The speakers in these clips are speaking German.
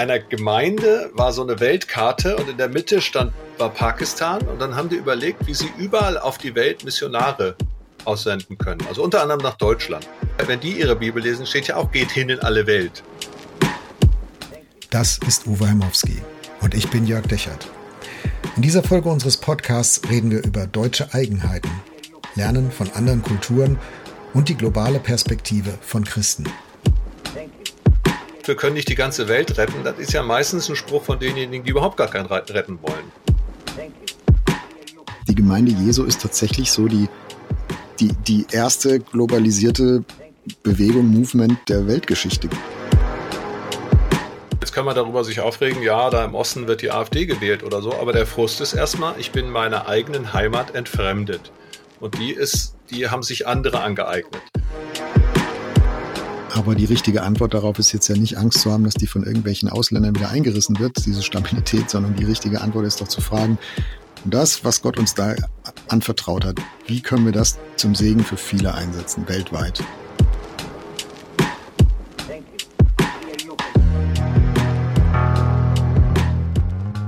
einer Gemeinde war so eine Weltkarte und in der Mitte stand war Pakistan und dann haben die überlegt, wie sie überall auf die Welt Missionare aussenden können. Also unter anderem nach Deutschland. Wenn die ihre Bibel lesen, steht ja auch, geht hin in alle Welt. Das ist Uwe Heimowski und ich bin Jörg Dechert. In dieser Folge unseres Podcasts reden wir über deutsche Eigenheiten, lernen von anderen Kulturen und die globale Perspektive von Christen. Wir können nicht die ganze Welt retten. Das ist ja meistens ein Spruch von denjenigen, die überhaupt gar keinen retten wollen. Die Gemeinde Jesu ist tatsächlich so die die, die erste globalisierte Bewegung, Movement der Weltgeschichte. Jetzt kann man darüber sich aufregen, ja, da im Osten wird die AfD gewählt oder so, aber der Frust ist erstmal, ich bin meiner eigenen Heimat entfremdet. Und die ist, die haben sich andere angeeignet. Aber die richtige Antwort darauf ist jetzt ja nicht Angst zu haben, dass die von irgendwelchen Ausländern wieder eingerissen wird, diese Stabilität, sondern die richtige Antwort ist doch zu fragen, das, was Gott uns da anvertraut hat, wie können wir das zum Segen für viele einsetzen, weltweit?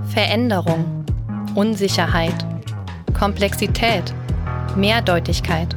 Veränderung, Unsicherheit, Komplexität, Mehrdeutigkeit.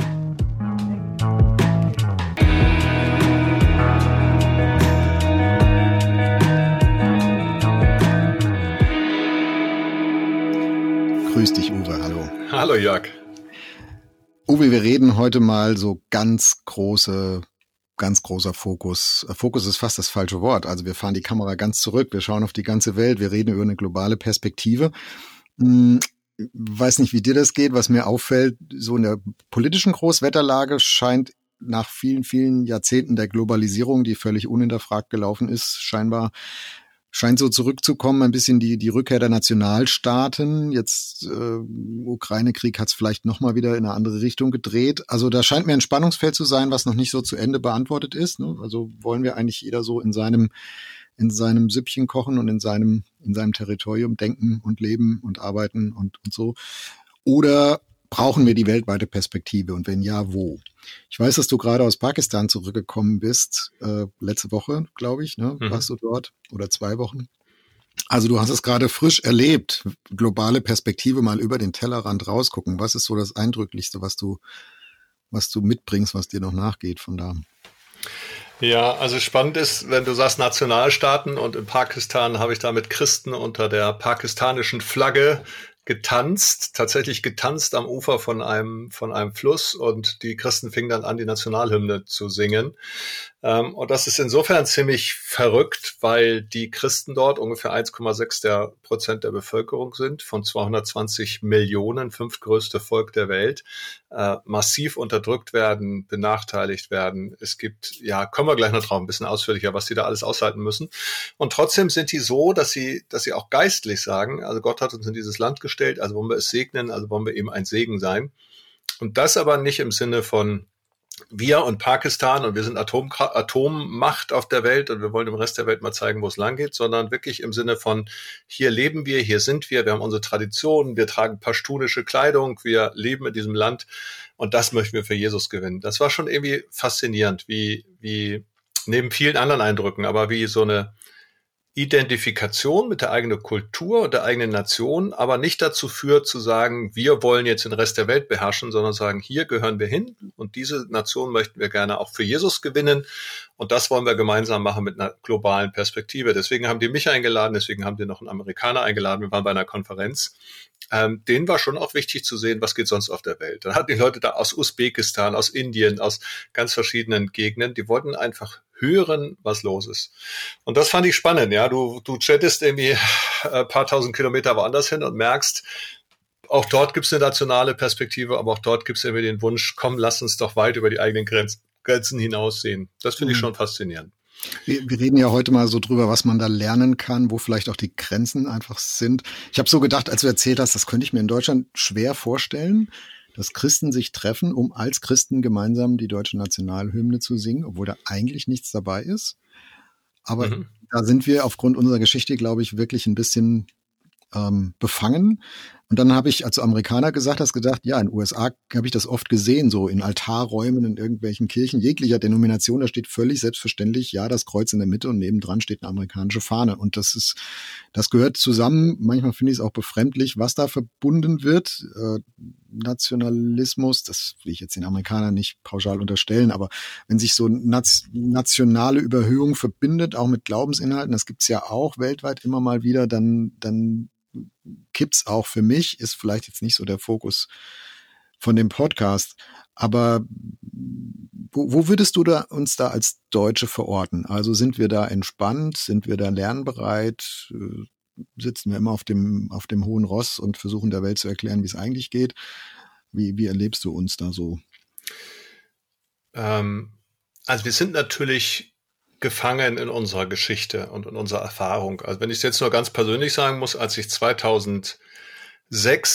Grüß dich, Uwe. Hallo. Hallo, Jörg. Uwe, wir reden heute mal so ganz große ganz großer Fokus. Äh, Fokus ist fast das falsche Wort. Also wir fahren die Kamera ganz zurück, wir schauen auf die ganze Welt, wir reden über eine globale Perspektive. Hm, weiß nicht, wie dir das geht. Was mir auffällt, so in der politischen Großwetterlage scheint nach vielen, vielen Jahrzehnten der Globalisierung, die völlig unhinterfragt gelaufen ist, scheinbar scheint so zurückzukommen, ein bisschen die, die Rückkehr der Nationalstaaten. Jetzt äh, Ukraine-Krieg hat es vielleicht nochmal wieder in eine andere Richtung gedreht. Also da scheint mir ein Spannungsfeld zu sein, was noch nicht so zu Ende beantwortet ist. Ne? Also wollen wir eigentlich jeder so in seinem in seinem Süppchen kochen und in seinem in seinem Territorium denken und leben und arbeiten und, und so. Oder brauchen wir die weltweite Perspektive und wenn ja, wo? Ich weiß, dass du gerade aus Pakistan zurückgekommen bist, äh, letzte Woche, glaube ich, ne? Mhm. warst du dort oder zwei Wochen. Also du hast es gerade frisch erlebt, globale Perspektive mal über den Tellerrand rausgucken. Was ist so das Eindrücklichste, was du, was du mitbringst, was dir noch nachgeht von da? Ja, also spannend ist, wenn du sagst Nationalstaaten und in Pakistan habe ich da mit Christen unter der pakistanischen Flagge getanzt, tatsächlich getanzt am Ufer von einem, von einem Fluss und die Christen fingen dann an, die Nationalhymne zu singen. Ähm, und das ist insofern ziemlich verrückt, weil die Christen dort ungefähr 1,6 der Prozent der Bevölkerung sind, von 220 Millionen, fünftgrößte Volk der Welt, äh, massiv unterdrückt werden, benachteiligt werden. Es gibt, ja, kommen wir gleich noch drauf, ein bisschen ausführlicher, was die da alles aushalten müssen. Und trotzdem sind die so, dass sie, dass sie auch geistlich sagen, also Gott hat uns in dieses Land gestellt, also wollen wir es segnen, also wollen wir eben ein Segen sein. Und das aber nicht im Sinne von wir und Pakistan und wir sind Atom, Atommacht auf der Welt und wir wollen dem Rest der Welt mal zeigen, wo es lang geht, sondern wirklich im Sinne von hier leben wir, hier sind wir, wir haben unsere Traditionen, wir tragen pashtunische Kleidung, wir leben in diesem Land und das möchten wir für Jesus gewinnen. Das war schon irgendwie faszinierend, wie, wie neben vielen anderen Eindrücken, aber wie so eine Identifikation mit der eigenen Kultur und der eigenen Nation, aber nicht dazu führt zu sagen, wir wollen jetzt den Rest der Welt beherrschen, sondern sagen, hier gehören wir hin und diese Nation möchten wir gerne auch für Jesus gewinnen und das wollen wir gemeinsam machen mit einer globalen Perspektive. Deswegen haben die mich eingeladen, deswegen haben die noch einen Amerikaner eingeladen, wir waren bei einer Konferenz. Ähm, denen war schon auch wichtig zu sehen, was geht sonst auf der Welt. Dann hatten die Leute da aus Usbekistan, aus Indien, aus ganz verschiedenen Gegenden, die wollten einfach hören, was los ist. Und das fand ich spannend, ja. Du, du chattest irgendwie ein äh, paar tausend Kilometer woanders hin und merkst, auch dort gibt es eine nationale Perspektive, aber auch dort gibt es irgendwie den Wunsch, komm, lass uns doch weit über die eigenen Grenzen, Grenzen hinaussehen. Das finde ich mhm. schon faszinierend. Wir, wir reden ja heute mal so drüber, was man da lernen kann, wo vielleicht auch die Grenzen einfach sind. Ich habe so gedacht, als du erzählt hast, das könnte ich mir in Deutschland schwer vorstellen dass Christen sich treffen, um als Christen gemeinsam die deutsche Nationalhymne zu singen, obwohl da eigentlich nichts dabei ist. Aber mhm. da sind wir aufgrund unserer Geschichte, glaube ich, wirklich ein bisschen ähm, befangen. Und dann habe ich, als du Amerikaner gesagt hast, gedacht, ja, in den USA habe ich das oft gesehen, so in Altarräumen in irgendwelchen Kirchen jeglicher Denomination, da steht völlig selbstverständlich, ja, das Kreuz in der Mitte und nebendran steht eine amerikanische Fahne. Und das ist, das gehört zusammen. Manchmal finde ich es auch befremdlich, was da verbunden wird. Äh, Nationalismus, das will ich jetzt den Amerikanern nicht pauschal unterstellen, aber wenn sich so nationale Überhöhung verbindet, auch mit Glaubensinhalten, das gibt's ja auch weltweit immer mal wieder, dann, dann kippt's auch für mich, ist vielleicht jetzt nicht so der Fokus von dem Podcast. Aber wo, wo würdest du da uns da als Deutsche verorten? Also sind wir da entspannt? Sind wir da lernbereit? Äh, sitzen wir immer auf dem, auf dem hohen Ross und versuchen der Welt zu erklären, wie es eigentlich geht? Wie, wie erlebst du uns da so? Ähm, also wir sind natürlich gefangen in unserer Geschichte und in unserer Erfahrung. Also wenn ich es jetzt nur ganz persönlich sagen muss, als ich 2006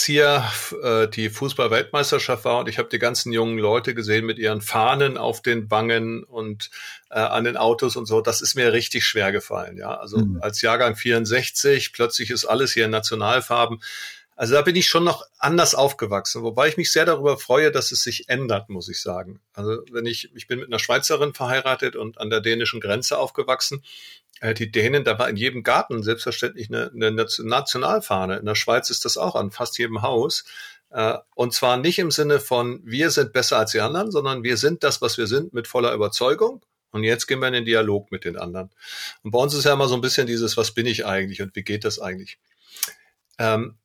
hier äh, die Fußball-Weltmeisterschaft war und ich habe die ganzen jungen Leute gesehen mit ihren Fahnen auf den Wangen und äh, an den Autos und so, das ist mir richtig schwer gefallen. Ja, also mhm. als Jahrgang 64 plötzlich ist alles hier in Nationalfarben. Also da bin ich schon noch anders aufgewachsen, wobei ich mich sehr darüber freue, dass es sich ändert, muss ich sagen. Also wenn ich, ich bin mit einer Schweizerin verheiratet und an der dänischen Grenze aufgewachsen. Äh, die Dänen, da war in jedem Garten selbstverständlich eine, eine Nationalfahne. In der Schweiz ist das auch an fast jedem Haus. Äh, und zwar nicht im Sinne von, wir sind besser als die anderen, sondern wir sind das, was wir sind, mit voller Überzeugung. Und jetzt gehen wir in den Dialog mit den anderen. Und bei uns ist ja immer so ein bisschen dieses, was bin ich eigentlich und wie geht das eigentlich? Ähm,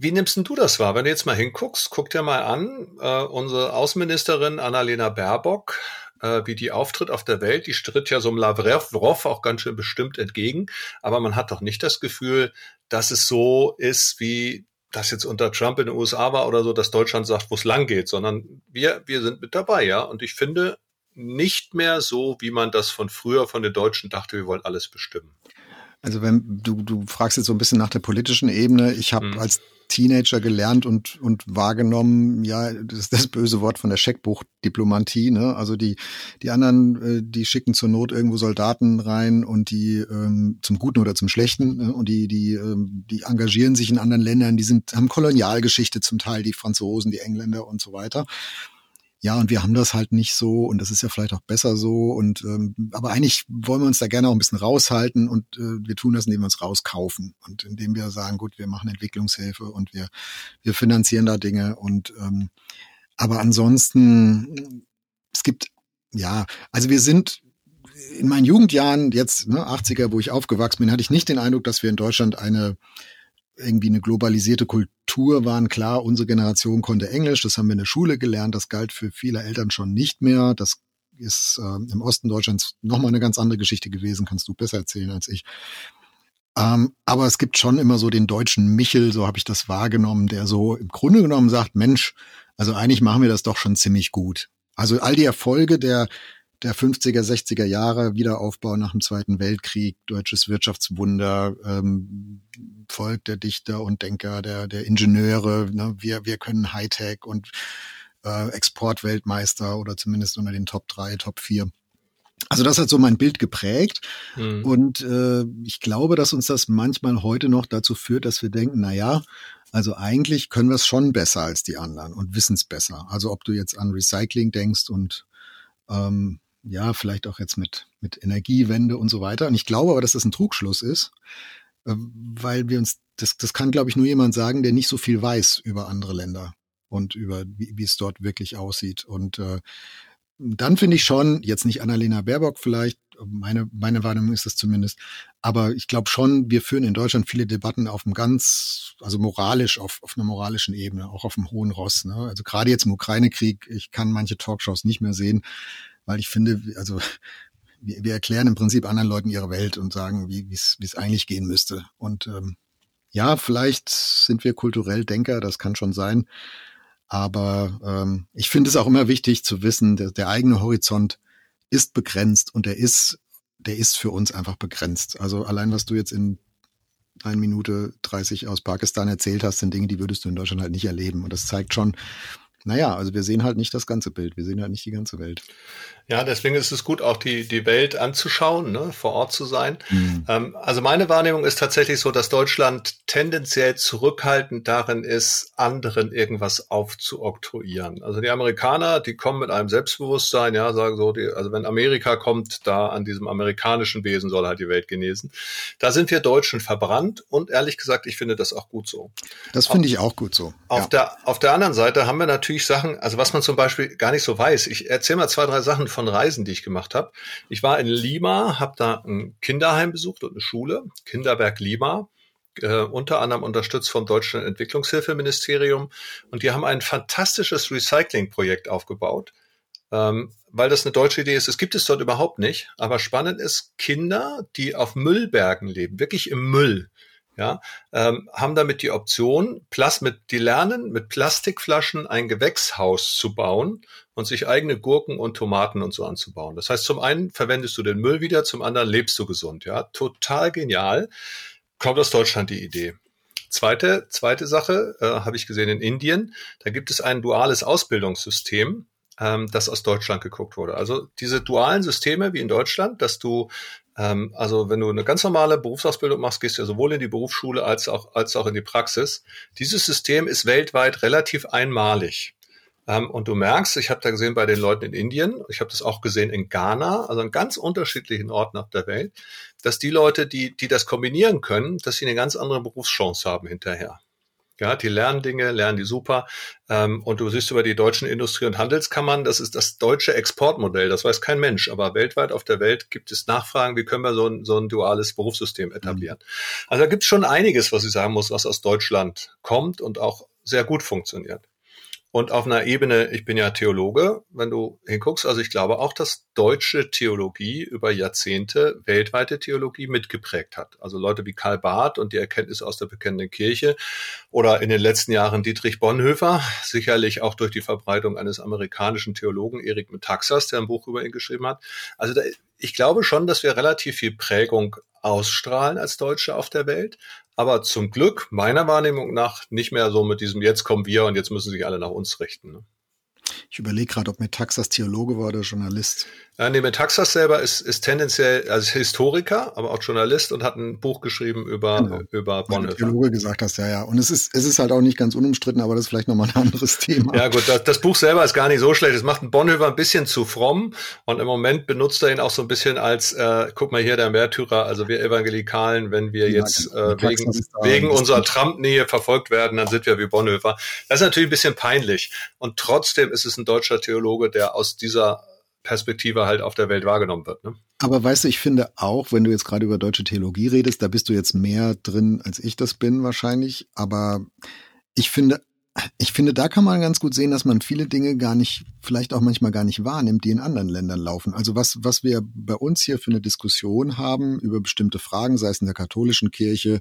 wie nimmst denn du das wahr? Wenn du jetzt mal hinguckst, guck dir mal an, äh, unsere Außenministerin Annalena Baerbock, äh, wie die auftritt auf der Welt, die stritt ja so einem Lavrov auch ganz schön bestimmt entgegen, aber man hat doch nicht das Gefühl, dass es so ist, wie das jetzt unter Trump in den USA war oder so, dass Deutschland sagt, wo es lang geht, sondern wir, wir sind mit dabei, ja. Und ich finde nicht mehr so, wie man das von früher von den Deutschen dachte, wir wollen alles bestimmen. Also wenn du, du fragst jetzt so ein bisschen nach der politischen Ebene, ich habe mhm. als Teenager gelernt und, und wahrgenommen, ja, das ist das böse Wort von der Scheckbuchdiplomatie, ne? Also die, die anderen, äh, die schicken zur Not irgendwo Soldaten rein und die ähm, zum Guten oder zum Schlechten ne? und die, die, ähm, die engagieren sich in anderen Ländern, die sind, haben Kolonialgeschichte zum Teil, die Franzosen, die Engländer und so weiter ja, und wir haben das halt nicht so und das ist ja vielleicht auch besser so und ähm, aber eigentlich wollen wir uns da gerne auch ein bisschen raushalten und äh, wir tun das, indem wir uns rauskaufen und indem wir sagen, gut, wir machen Entwicklungshilfe und wir wir finanzieren da Dinge und ähm, aber ansonsten es gibt ja, also wir sind in meinen Jugendjahren jetzt ne, 80er, wo ich aufgewachsen bin, hatte ich nicht den Eindruck, dass wir in Deutschland eine irgendwie eine globalisierte Kultur waren. Klar, unsere Generation konnte Englisch, das haben wir in der Schule gelernt, das galt für viele Eltern schon nicht mehr. Das ist äh, im Osten Deutschlands nochmal eine ganz andere Geschichte gewesen, kannst du besser erzählen als ich. Ähm, aber es gibt schon immer so den deutschen Michel, so habe ich das wahrgenommen, der so im Grunde genommen sagt, Mensch, also eigentlich machen wir das doch schon ziemlich gut. Also all die Erfolge der der 50er, 60er Jahre, Wiederaufbau nach dem Zweiten Weltkrieg, deutsches Wirtschaftswunder, ähm, Volk der Dichter und Denker, der, der Ingenieure. Ne? Wir, wir können Hightech und äh, Exportweltmeister oder zumindest unter den Top 3, Top 4. Also das hat so mein Bild geprägt mhm. und äh, ich glaube, dass uns das manchmal heute noch dazu führt, dass wir denken, na ja, also eigentlich können wir es schon besser als die anderen und wissen es besser. Also ob du jetzt an Recycling denkst und ähm, ja, vielleicht auch jetzt mit, mit Energiewende und so weiter. Und ich glaube aber, dass das ein Trugschluss ist, äh, weil wir uns, das, das kann, glaube ich, nur jemand sagen, der nicht so viel weiß über andere Länder und über wie, wie es dort wirklich aussieht. Und äh, dann finde ich schon, jetzt nicht Annalena Baerbock vielleicht, meine, meine Wahrnehmung ist das zumindest, aber ich glaube schon, wir führen in Deutschland viele Debatten auf einem ganz, also moralisch, auf, auf einer moralischen Ebene, auch auf dem hohen Ross. Ne? Also gerade jetzt im Ukraine-Krieg, ich kann manche Talkshows nicht mehr sehen, weil ich finde, also wir, wir erklären im Prinzip anderen Leuten ihre Welt und sagen, wie es eigentlich gehen müsste. Und ähm, ja, vielleicht sind wir kulturell Denker, das kann schon sein. Aber ähm, ich finde es auch immer wichtig zu wissen, der, der eigene Horizont ist begrenzt und der ist, der ist für uns einfach begrenzt. Also allein was du jetzt in 1 Minute 30 aus Pakistan erzählt hast, sind Dinge, die würdest du in Deutschland halt nicht erleben. Und das zeigt schon, naja, also wir sehen halt nicht das ganze Bild, wir sehen halt nicht die ganze Welt. Ja, deswegen ist es gut, auch die, die Welt anzuschauen, ne, vor Ort zu sein. Mhm. Ähm, also meine Wahrnehmung ist tatsächlich so, dass Deutschland tendenziell zurückhaltend darin ist, anderen irgendwas aufzuoktroyieren. Also die Amerikaner, die kommen mit einem Selbstbewusstsein, ja, sagen so, die, also wenn Amerika kommt, da an diesem amerikanischen Wesen soll halt die Welt genesen. Da sind wir Deutschen verbrannt und ehrlich gesagt, ich finde das auch gut so. Das finde ich auch gut so. Auf, ja. der, auf der anderen Seite haben wir natürlich Sachen, also was man zum Beispiel gar nicht so weiß. Ich erzähle mal zwei, drei Sachen von Reisen, die ich gemacht habe. Ich war in Lima, habe da ein Kinderheim besucht und eine Schule, Kinderberg Lima. Äh, unter anderem unterstützt vom Deutschen Entwicklungshilfeministerium. Und die haben ein fantastisches Recycling-Projekt aufgebaut, ähm, weil das eine deutsche Idee ist. Es gibt es dort überhaupt nicht. Aber spannend ist, Kinder, die auf Müllbergen leben, wirklich im Müll, ja, ähm, haben damit die Option, Plas mit, die lernen, mit Plastikflaschen ein Gewächshaus zu bauen und sich eigene Gurken und Tomaten und so anzubauen. Das heißt, zum einen verwendest du den Müll wieder, zum anderen lebst du gesund. Ja, total genial. Kommt aus Deutschland die Idee. Zweite, zweite Sache äh, habe ich gesehen in Indien. Da gibt es ein duales Ausbildungssystem, ähm, das aus Deutschland geguckt wurde. Also diese dualen Systeme wie in Deutschland, dass du ähm, also wenn du eine ganz normale Berufsausbildung machst, gehst du ja sowohl in die Berufsschule als auch, als auch in die Praxis. Dieses System ist weltweit relativ einmalig. Ähm, und du merkst, ich habe da gesehen bei den Leuten in Indien, ich habe das auch gesehen in Ghana, also an ganz unterschiedlichen Orten auf der Welt, dass die Leute, die, die das kombinieren können, dass sie eine ganz andere Berufschance haben hinterher. Ja, die lernen Dinge, lernen die super. Ähm, und du siehst über die deutschen Industrie- und Handelskammern, das ist das deutsche Exportmodell. Das weiß kein Mensch. Aber weltweit auf der Welt gibt es Nachfragen, wie können wir so ein, so ein duales Berufssystem etablieren. Mhm. Also da gibt es schon einiges, was ich sagen muss, was aus Deutschland kommt und auch sehr gut funktioniert. Und auf einer Ebene, ich bin ja Theologe, wenn du hinguckst, also ich glaube auch, dass deutsche Theologie über Jahrzehnte weltweite Theologie mitgeprägt hat. Also Leute wie Karl Barth und die Erkenntnisse aus der bekennenden Kirche oder in den letzten Jahren Dietrich Bonhoeffer, sicherlich auch durch die Verbreitung eines amerikanischen Theologen Erik Metaxas, der ein Buch über ihn geschrieben hat. Also da, ich glaube schon, dass wir relativ viel Prägung ausstrahlen als Deutsche auf der Welt aber zum Glück meiner Wahrnehmung nach nicht mehr so mit diesem jetzt kommen wir und jetzt müssen sich alle nach uns richten. Ich überlege gerade, ob Metaxas Theologe war oder Journalist. Ja, nee, Metaxas selber ist, ist tendenziell also Historiker, aber auch Journalist und hat ein Buch geschrieben über, genau. über Bonhoeffer. Theologe gesagt hast, ja, ja. Und es ist, es ist halt auch nicht ganz unumstritten, aber das ist vielleicht nochmal ein anderes Thema. Ja, gut, das, das Buch selber ist gar nicht so schlecht. Es macht einen Bonhoeffer ein bisschen zu fromm und im Moment benutzt er ihn auch so ein bisschen als, äh, guck mal hier, der Märtyrer, also wir Evangelikalen, wenn wir ja, jetzt genau. äh, wegen, wegen unserer Trump-Nähe verfolgt werden, dann sind wir wie Bonhoeffer. Das ist natürlich ein bisschen peinlich. Und trotzdem ist es ein deutscher Theologe, der aus dieser Perspektive halt auf der Welt wahrgenommen wird. Ne? Aber weißt du, ich finde auch, wenn du jetzt gerade über deutsche Theologie redest, da bist du jetzt mehr drin, als ich das bin wahrscheinlich. Aber ich finde, ich finde, da kann man ganz gut sehen, dass man viele Dinge gar nicht, vielleicht auch manchmal gar nicht wahrnimmt, die in anderen Ländern laufen. Also was, was wir bei uns hier für eine Diskussion haben über bestimmte Fragen, sei es in der katholischen Kirche,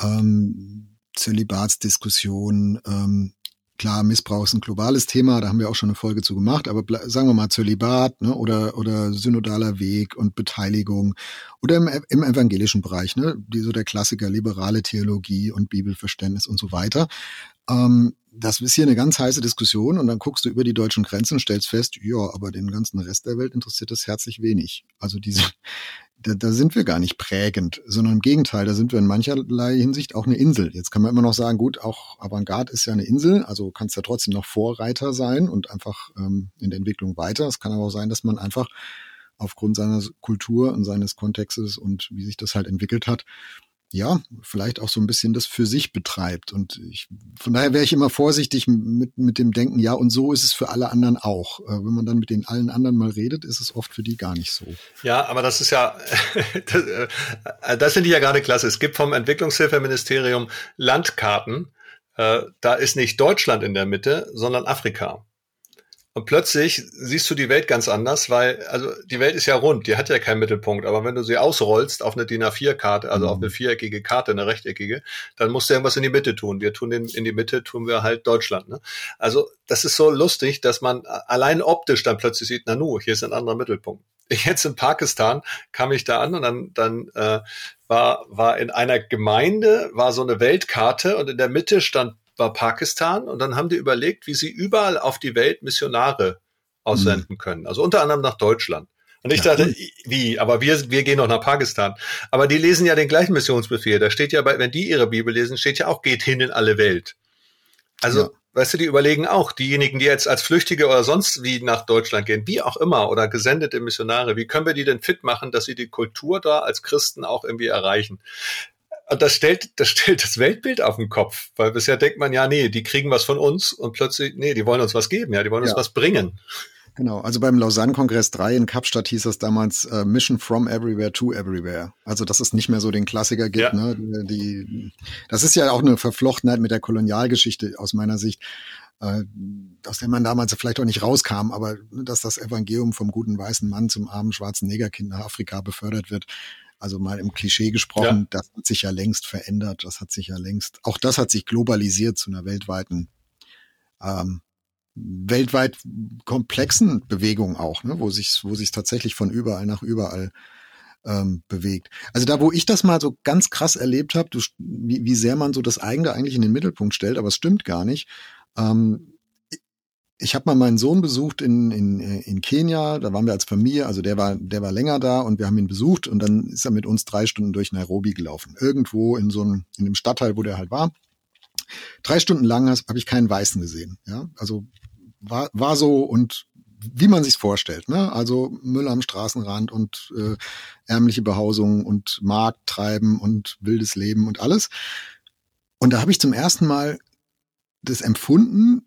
ähm, Zölibatsdiskussion, ähm, Klar, Missbrauch ist ein globales Thema, da haben wir auch schon eine Folge zu gemacht, aber sagen wir mal Zölibat ne, oder, oder synodaler Weg und Beteiligung oder im, im evangelischen Bereich, ne, die, so der Klassiker liberale Theologie und Bibelverständnis und so weiter. Ähm, das ist hier eine ganz heiße Diskussion und dann guckst du über die deutschen Grenzen und stellst fest, ja, aber den ganzen Rest der Welt interessiert das herzlich wenig. Also diese, da, da sind wir gar nicht prägend, sondern im Gegenteil, da sind wir in mancherlei Hinsicht auch eine Insel. Jetzt kann man immer noch sagen, gut, auch Avantgarde ist ja eine Insel, also kannst ja trotzdem noch Vorreiter sein und einfach ähm, in der Entwicklung weiter. Es kann aber auch sein, dass man einfach aufgrund seiner Kultur und seines Kontextes und wie sich das halt entwickelt hat, ja, vielleicht auch so ein bisschen das für sich betreibt. Und ich, von daher wäre ich immer vorsichtig mit, mit dem Denken, ja, und so ist es für alle anderen auch. Äh, wenn man dann mit den allen anderen mal redet, ist es oft für die gar nicht so. Ja, aber das ist ja, das, äh, das finde ich ja gerade klasse. Es gibt vom Entwicklungshilfeministerium Landkarten. Äh, da ist nicht Deutschland in der Mitte, sondern Afrika. Und plötzlich siehst du die Welt ganz anders, weil, also die Welt ist ja rund, die hat ja keinen Mittelpunkt, aber wenn du sie ausrollst auf eine DIN A4-Karte, also mhm. auf eine viereckige Karte, eine rechteckige, dann musst du irgendwas in die Mitte tun. Wir tun in, in die Mitte, tun wir halt Deutschland. Ne? Also das ist so lustig, dass man allein optisch dann plötzlich sieht, na nu, hier ist ein anderer Mittelpunkt. Jetzt in Pakistan kam ich da an und dann, dann äh, war, war in einer Gemeinde, war so eine Weltkarte und in der Mitte stand war Pakistan und dann haben die überlegt, wie sie überall auf die Welt Missionare aussenden mhm. können. Also unter anderem nach Deutschland. Und ich ja, dachte, wie? Aber wir, wir gehen doch nach Pakistan. Aber die lesen ja den gleichen Missionsbefehl. Da steht ja bei, wenn die ihre Bibel lesen, steht ja auch, geht hin in alle Welt. Also, ja. weißt du, die überlegen auch, diejenigen, die jetzt als Flüchtige oder sonst wie nach Deutschland gehen, wie auch immer, oder gesendete Missionare, wie können wir die denn fit machen, dass sie die Kultur da als Christen auch irgendwie erreichen? Und das stellt, das stellt das Weltbild auf den Kopf, weil bisher denkt man ja, nee, die kriegen was von uns und plötzlich, nee, die wollen uns was geben, ja, die wollen uns ja. was bringen. Genau, also beim Lausanne-Kongress 3 in Kapstadt hieß das damals äh, Mission from Everywhere to Everywhere. Also dass es nicht mehr so den Klassiker gibt. Ja. Ne? Die, die, das ist ja auch eine Verflochtenheit mit der Kolonialgeschichte aus meiner Sicht, äh, aus der man damals vielleicht auch nicht rauskam, aber dass das Evangelium vom guten weißen Mann zum armen schwarzen Negerkind nach Afrika befördert wird, also mal im Klischee gesprochen, ja. das hat sich ja längst verändert, das hat sich ja längst, auch das hat sich globalisiert zu einer weltweiten ähm, weltweit komplexen Bewegung auch, ne, wo sich wo sich tatsächlich von überall nach überall ähm, bewegt. Also da, wo ich das mal so ganz krass erlebt habe, wie, wie sehr man so das eigene eigentlich in den Mittelpunkt stellt, aber es stimmt gar nicht. Ähm, ich habe mal meinen Sohn besucht in, in, in Kenia, da waren wir als Familie, also der war, der war länger da und wir haben ihn besucht und dann ist er mit uns drei Stunden durch Nairobi gelaufen. Irgendwo in so einem, in dem Stadtteil, wo der halt war. Drei Stunden lang habe ich keinen Weißen gesehen. Ja, also war, war so und wie man sich's vorstellt, ne? Also Müll am Straßenrand und äh, ärmliche Behausungen und Markttreiben und wildes Leben und alles. Und da habe ich zum ersten Mal das empfunden,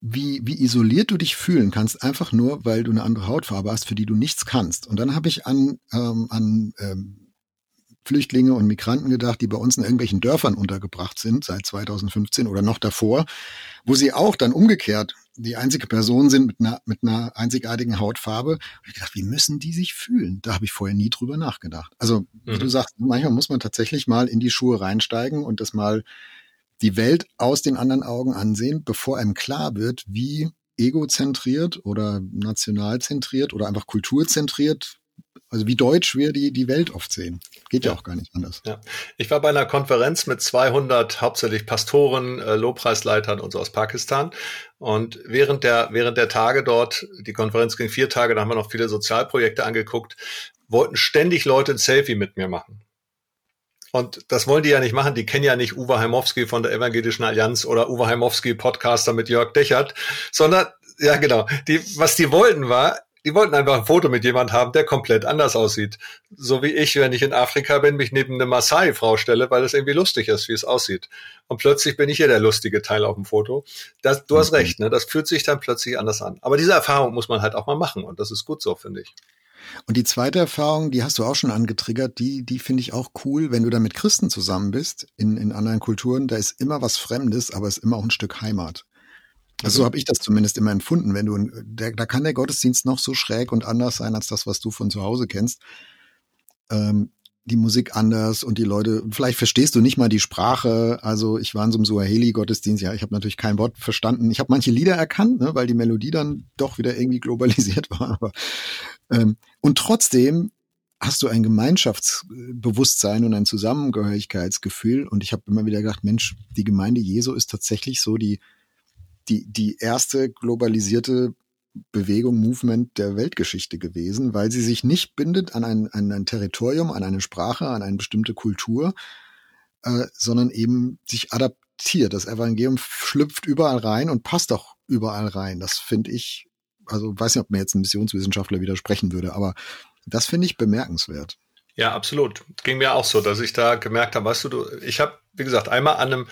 wie, wie isoliert du dich fühlen kannst, einfach nur, weil du eine andere Hautfarbe hast, für die du nichts kannst. Und dann habe ich an, ähm, an ähm, Flüchtlinge und Migranten gedacht, die bei uns in irgendwelchen Dörfern untergebracht sind, seit 2015 oder noch davor, wo sie auch dann umgekehrt die einzige Person sind mit einer, mit einer einzigartigen Hautfarbe. Und ich gedacht, wie müssen die sich fühlen? Da habe ich vorher nie drüber nachgedacht. Also, wie mhm. du sagst, manchmal muss man tatsächlich mal in die Schuhe reinsteigen und das mal die Welt aus den anderen Augen ansehen, bevor einem klar wird, wie egozentriert oder nationalzentriert oder einfach kulturzentriert also wie deutsch wir die, die Welt oft sehen. Geht ja, ja auch gar nicht anders. Ja. Ich war bei einer Konferenz mit 200 hauptsächlich Pastoren, äh, Lobpreisleitern und so aus Pakistan. Und während der, während der Tage dort, die Konferenz ging vier Tage, da haben wir noch viele Sozialprojekte angeguckt, wollten ständig Leute ein Selfie mit mir machen. Und das wollen die ja nicht machen. Die kennen ja nicht Uwe Heimowski von der Evangelischen Allianz oder Uwe Heimowski Podcaster mit Jörg Dechert, sondern, ja genau, die, was die wollten war, die wollten einfach ein Foto mit jemand haben, der komplett anders aussieht. So wie ich, wenn ich in Afrika bin, mich neben eine Maasai-Frau stelle, weil es irgendwie lustig ist, wie es aussieht. Und plötzlich bin ich hier der lustige Teil auf dem Foto. Das, du hast mhm. recht, ne? das fühlt sich dann plötzlich anders an. Aber diese Erfahrung muss man halt auch mal machen und das ist gut so, finde ich. Und die zweite Erfahrung, die hast du auch schon angetriggert, die, die finde ich auch cool, wenn du dann mit Christen zusammen bist, in, in anderen Kulturen, da ist immer was Fremdes, aber es ist immer auch ein Stück Heimat. Also so habe ich das zumindest immer empfunden. Wenn du, der, da kann der Gottesdienst noch so schräg und anders sein als das, was du von zu Hause kennst. Ähm, die Musik anders und die Leute, vielleicht verstehst du nicht mal die Sprache. Also ich war in so einem Suaheli-Gottesdienst, ja, ich habe natürlich kein Wort verstanden. Ich habe manche Lieder erkannt, ne, weil die Melodie dann doch wieder irgendwie globalisiert war. Aber, ähm, und trotzdem hast du ein Gemeinschaftsbewusstsein und ein Zusammengehörigkeitsgefühl. Und ich habe immer wieder gedacht, Mensch, die Gemeinde Jesu ist tatsächlich so die die, die erste globalisierte Bewegung, Movement der Weltgeschichte gewesen, weil sie sich nicht bindet an ein, an ein Territorium, an eine Sprache, an eine bestimmte Kultur, äh, sondern eben sich adaptiert. Das Evangelium schlüpft überall rein und passt auch überall rein. Das finde ich, also weiß nicht, ob mir jetzt ein Missionswissenschaftler widersprechen würde, aber das finde ich bemerkenswert. Ja, absolut. Ging mir auch so, dass ich da gemerkt habe, weißt du, du ich habe, wie gesagt, einmal an einem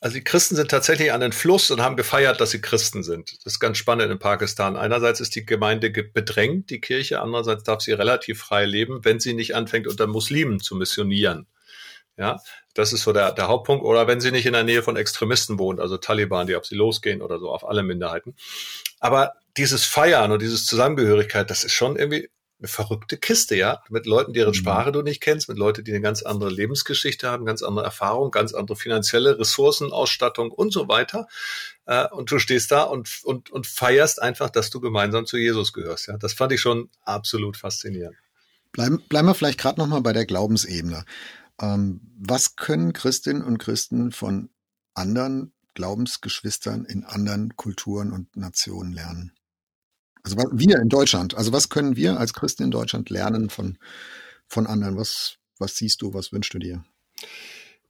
also die Christen sind tatsächlich an den Fluss und haben gefeiert, dass sie Christen sind. Das ist ganz spannend in Pakistan. Einerseits ist die Gemeinde bedrängt, die Kirche, andererseits darf sie relativ frei leben, wenn sie nicht anfängt, unter Muslimen zu missionieren. Ja, das ist so der, der Hauptpunkt. Oder wenn sie nicht in der Nähe von Extremisten wohnt, also Taliban, die auf sie losgehen oder so, auf alle Minderheiten. Aber dieses Feiern und dieses Zusammengehörigkeit, das ist schon irgendwie eine verrückte Kiste, ja, mit Leuten, deren mhm. Sprache du nicht kennst, mit Leuten, die eine ganz andere Lebensgeschichte haben, ganz andere Erfahrung, ganz andere finanzielle Ressourcenausstattung und so weiter. Äh, und du stehst da und, und, und feierst einfach, dass du gemeinsam zu Jesus gehörst. Ja, das fand ich schon absolut faszinierend. Bleiben, bleiben wir vielleicht gerade nochmal bei der Glaubensebene. Ähm, was können Christinnen und Christen von anderen Glaubensgeschwistern in anderen Kulturen und Nationen lernen? Also wir in Deutschland, also was können wir als Christen in Deutschland lernen von, von anderen? Was, was siehst du, was wünschst du dir?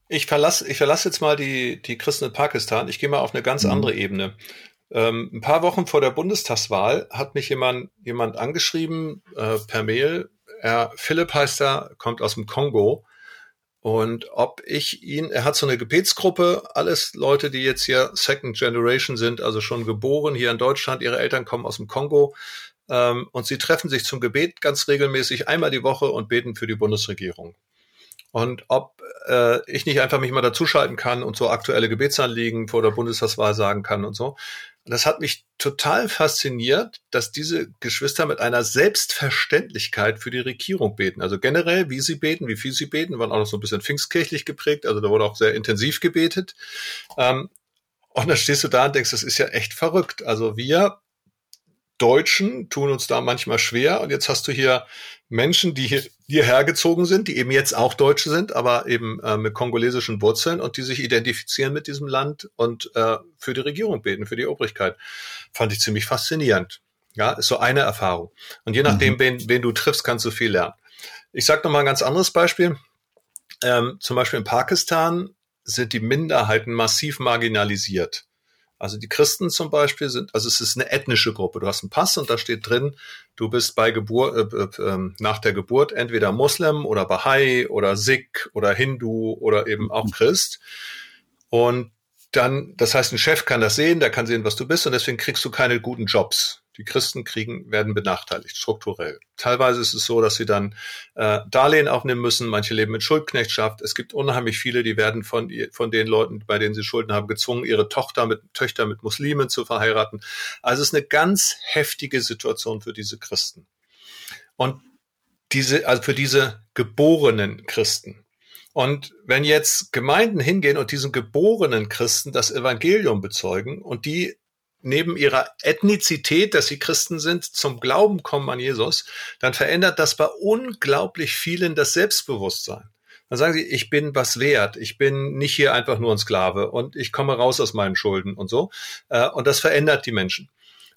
Ich verlasse ich verlass jetzt mal die, die Christen in Pakistan. Ich gehe mal auf eine ganz mhm. andere Ebene. Ähm, ein paar Wochen vor der Bundestagswahl hat mich jemand, jemand angeschrieben äh, per Mail. Er, Philipp heißt er, kommt aus dem Kongo. Und ob ich ihn, er hat so eine Gebetsgruppe, alles Leute, die jetzt hier Second Generation sind, also schon geboren hier in Deutschland, ihre Eltern kommen aus dem Kongo. Ähm, und sie treffen sich zum Gebet ganz regelmäßig einmal die Woche und beten für die Bundesregierung und ob äh, ich nicht einfach mich mal dazuschalten kann und so aktuelle Gebetsanliegen vor der Bundestagswahl sagen kann und so. Und das hat mich total fasziniert, dass diese Geschwister mit einer Selbstverständlichkeit für die Regierung beten. Also generell, wie sie beten, wie viel sie beten, waren auch noch so ein bisschen pfingstkirchlich geprägt. Also da wurde auch sehr intensiv gebetet. Ähm, und dann stehst du da und denkst, das ist ja echt verrückt. Also wir Deutschen tun uns da manchmal schwer. Und jetzt hast du hier Menschen, die hier, hierher gezogen sind, die eben jetzt auch Deutsche sind, aber eben äh, mit kongolesischen Wurzeln und die sich identifizieren mit diesem Land und äh, für die Regierung beten, für die Obrigkeit. Fand ich ziemlich faszinierend. Ja, ist so eine Erfahrung. Und je nachdem, mhm. wen, wen du triffst, kannst du viel lernen. Ich sage noch mal ein ganz anderes Beispiel. Ähm, zum Beispiel in Pakistan sind die Minderheiten massiv marginalisiert. Also die Christen zum Beispiel sind, also es ist eine ethnische Gruppe. Du hast einen Pass und da steht drin, du bist bei Geburt, äh, äh, nach der Geburt entweder Muslim oder Bahai oder Sikh oder Hindu oder eben auch mhm. Christ. Und dann, das heißt, ein Chef kann das sehen, der kann sehen, was du bist und deswegen kriegst du keine guten Jobs. Die Christen kriegen, werden benachteiligt, strukturell. Teilweise ist es so, dass sie dann äh, Darlehen aufnehmen müssen. Manche leben mit Schuldknechtschaft. Es gibt unheimlich viele, die werden von, von den Leuten, bei denen sie Schulden haben, gezwungen, ihre Tochter mit, Töchter mit Muslimen zu verheiraten. Also es ist eine ganz heftige Situation für diese Christen. Und diese, also für diese geborenen Christen. Und wenn jetzt Gemeinden hingehen und diesen geborenen Christen das Evangelium bezeugen und die neben ihrer Ethnizität, dass sie Christen sind, zum Glauben kommen an Jesus, dann verändert das bei unglaublich vielen das Selbstbewusstsein. Dann sagen sie, ich bin was wert, ich bin nicht hier einfach nur ein Sklave und ich komme raus aus meinen Schulden und so. Äh, und das verändert die Menschen.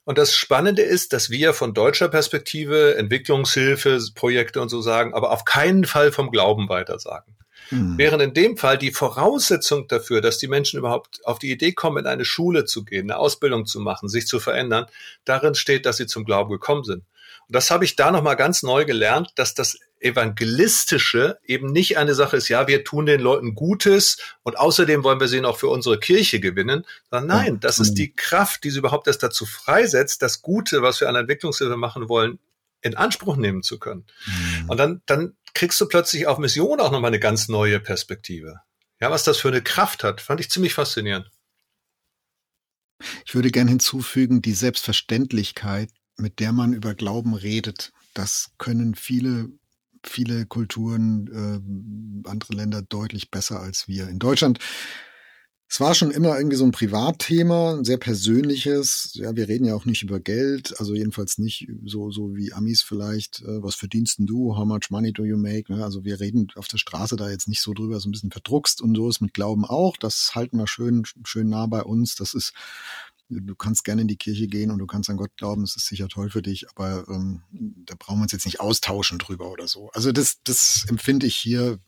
Und das Spannende ist, dass wir von deutscher Perspektive Entwicklungshilfe, Projekte und so sagen, aber auf keinen Fall vom Glauben weiter sagen. Mhm. Während in dem Fall die Voraussetzung dafür, dass die Menschen überhaupt auf die Idee kommen, in eine Schule zu gehen, eine Ausbildung zu machen, sich zu verändern, darin steht, dass sie zum Glauben gekommen sind. Und das habe ich da nochmal ganz neu gelernt, dass das Evangelistische eben nicht eine Sache ist, ja, wir tun den Leuten Gutes und außerdem wollen wir sie noch für unsere Kirche gewinnen, sondern nein, das ist die Kraft, die sie überhaupt erst dazu freisetzt, das Gute, was wir an Entwicklungshilfe machen wollen, in Anspruch nehmen zu können. Mhm. Und dann, dann kriegst du plötzlich auf Mission auch nochmal eine ganz neue Perspektive. Ja, was das für eine Kraft hat, fand ich ziemlich faszinierend. Ich würde gerne hinzufügen, die Selbstverständlichkeit, mit der man über Glauben redet, das können viele, viele Kulturen, äh, andere Länder deutlich besser als wir. In Deutschland es war schon immer irgendwie so ein Privatthema, ein sehr persönliches. Ja, wir reden ja auch nicht über Geld, also jedenfalls nicht so, so wie Amis vielleicht. Äh, was verdienst denn du? How much money do you make? Ne? Also wir reden auf der Straße da jetzt nicht so drüber, so ein bisschen verdruckst und so ist mit Glauben auch. Das halten wir schön, schön nah bei uns. Das ist, du kannst gerne in die Kirche gehen und du kannst an Gott glauben, das ist sicher toll für dich, aber ähm, da brauchen wir uns jetzt nicht austauschen drüber oder so. Also das, das empfinde ich hier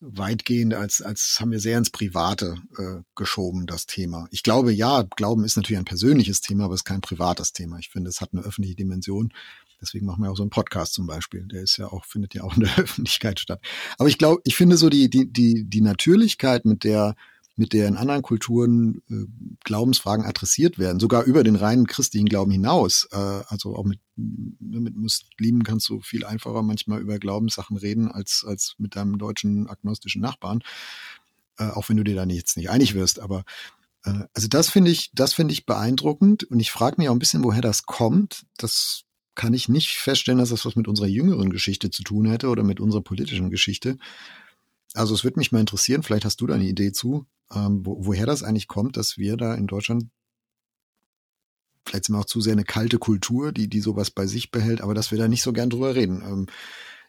weitgehend als, als haben wir sehr ins Private äh, geschoben, das Thema. Ich glaube, ja, Glauben ist natürlich ein persönliches Thema, aber es ist kein privates Thema. Ich finde, es hat eine öffentliche Dimension. Deswegen machen wir auch so einen Podcast zum Beispiel. Der ist ja auch, findet ja auch in der Öffentlichkeit statt. Aber ich glaube, ich finde so die, die, die, die Natürlichkeit, mit der mit der in anderen Kulturen äh, Glaubensfragen adressiert werden, sogar über den reinen christlichen Glauben hinaus. Äh, also auch mit, ne, mit Muslimen kannst du viel einfacher manchmal über Glaubenssachen reden als, als mit deinem deutschen agnostischen Nachbarn. Äh, auch wenn du dir da jetzt nicht einig wirst. Aber äh, also das finde ich, das finde ich beeindruckend. Und ich frage mich auch ein bisschen, woher das kommt. Das kann ich nicht feststellen, dass das was mit unserer jüngeren Geschichte zu tun hätte oder mit unserer politischen Geschichte. Also es würde mich mal interessieren, vielleicht hast du da eine Idee zu, ähm, wo, woher das eigentlich kommt, dass wir da in Deutschland vielleicht sind wir auch zu sehr eine kalte Kultur, die, die sowas bei sich behält, aber dass wir da nicht so gern drüber reden. Ähm,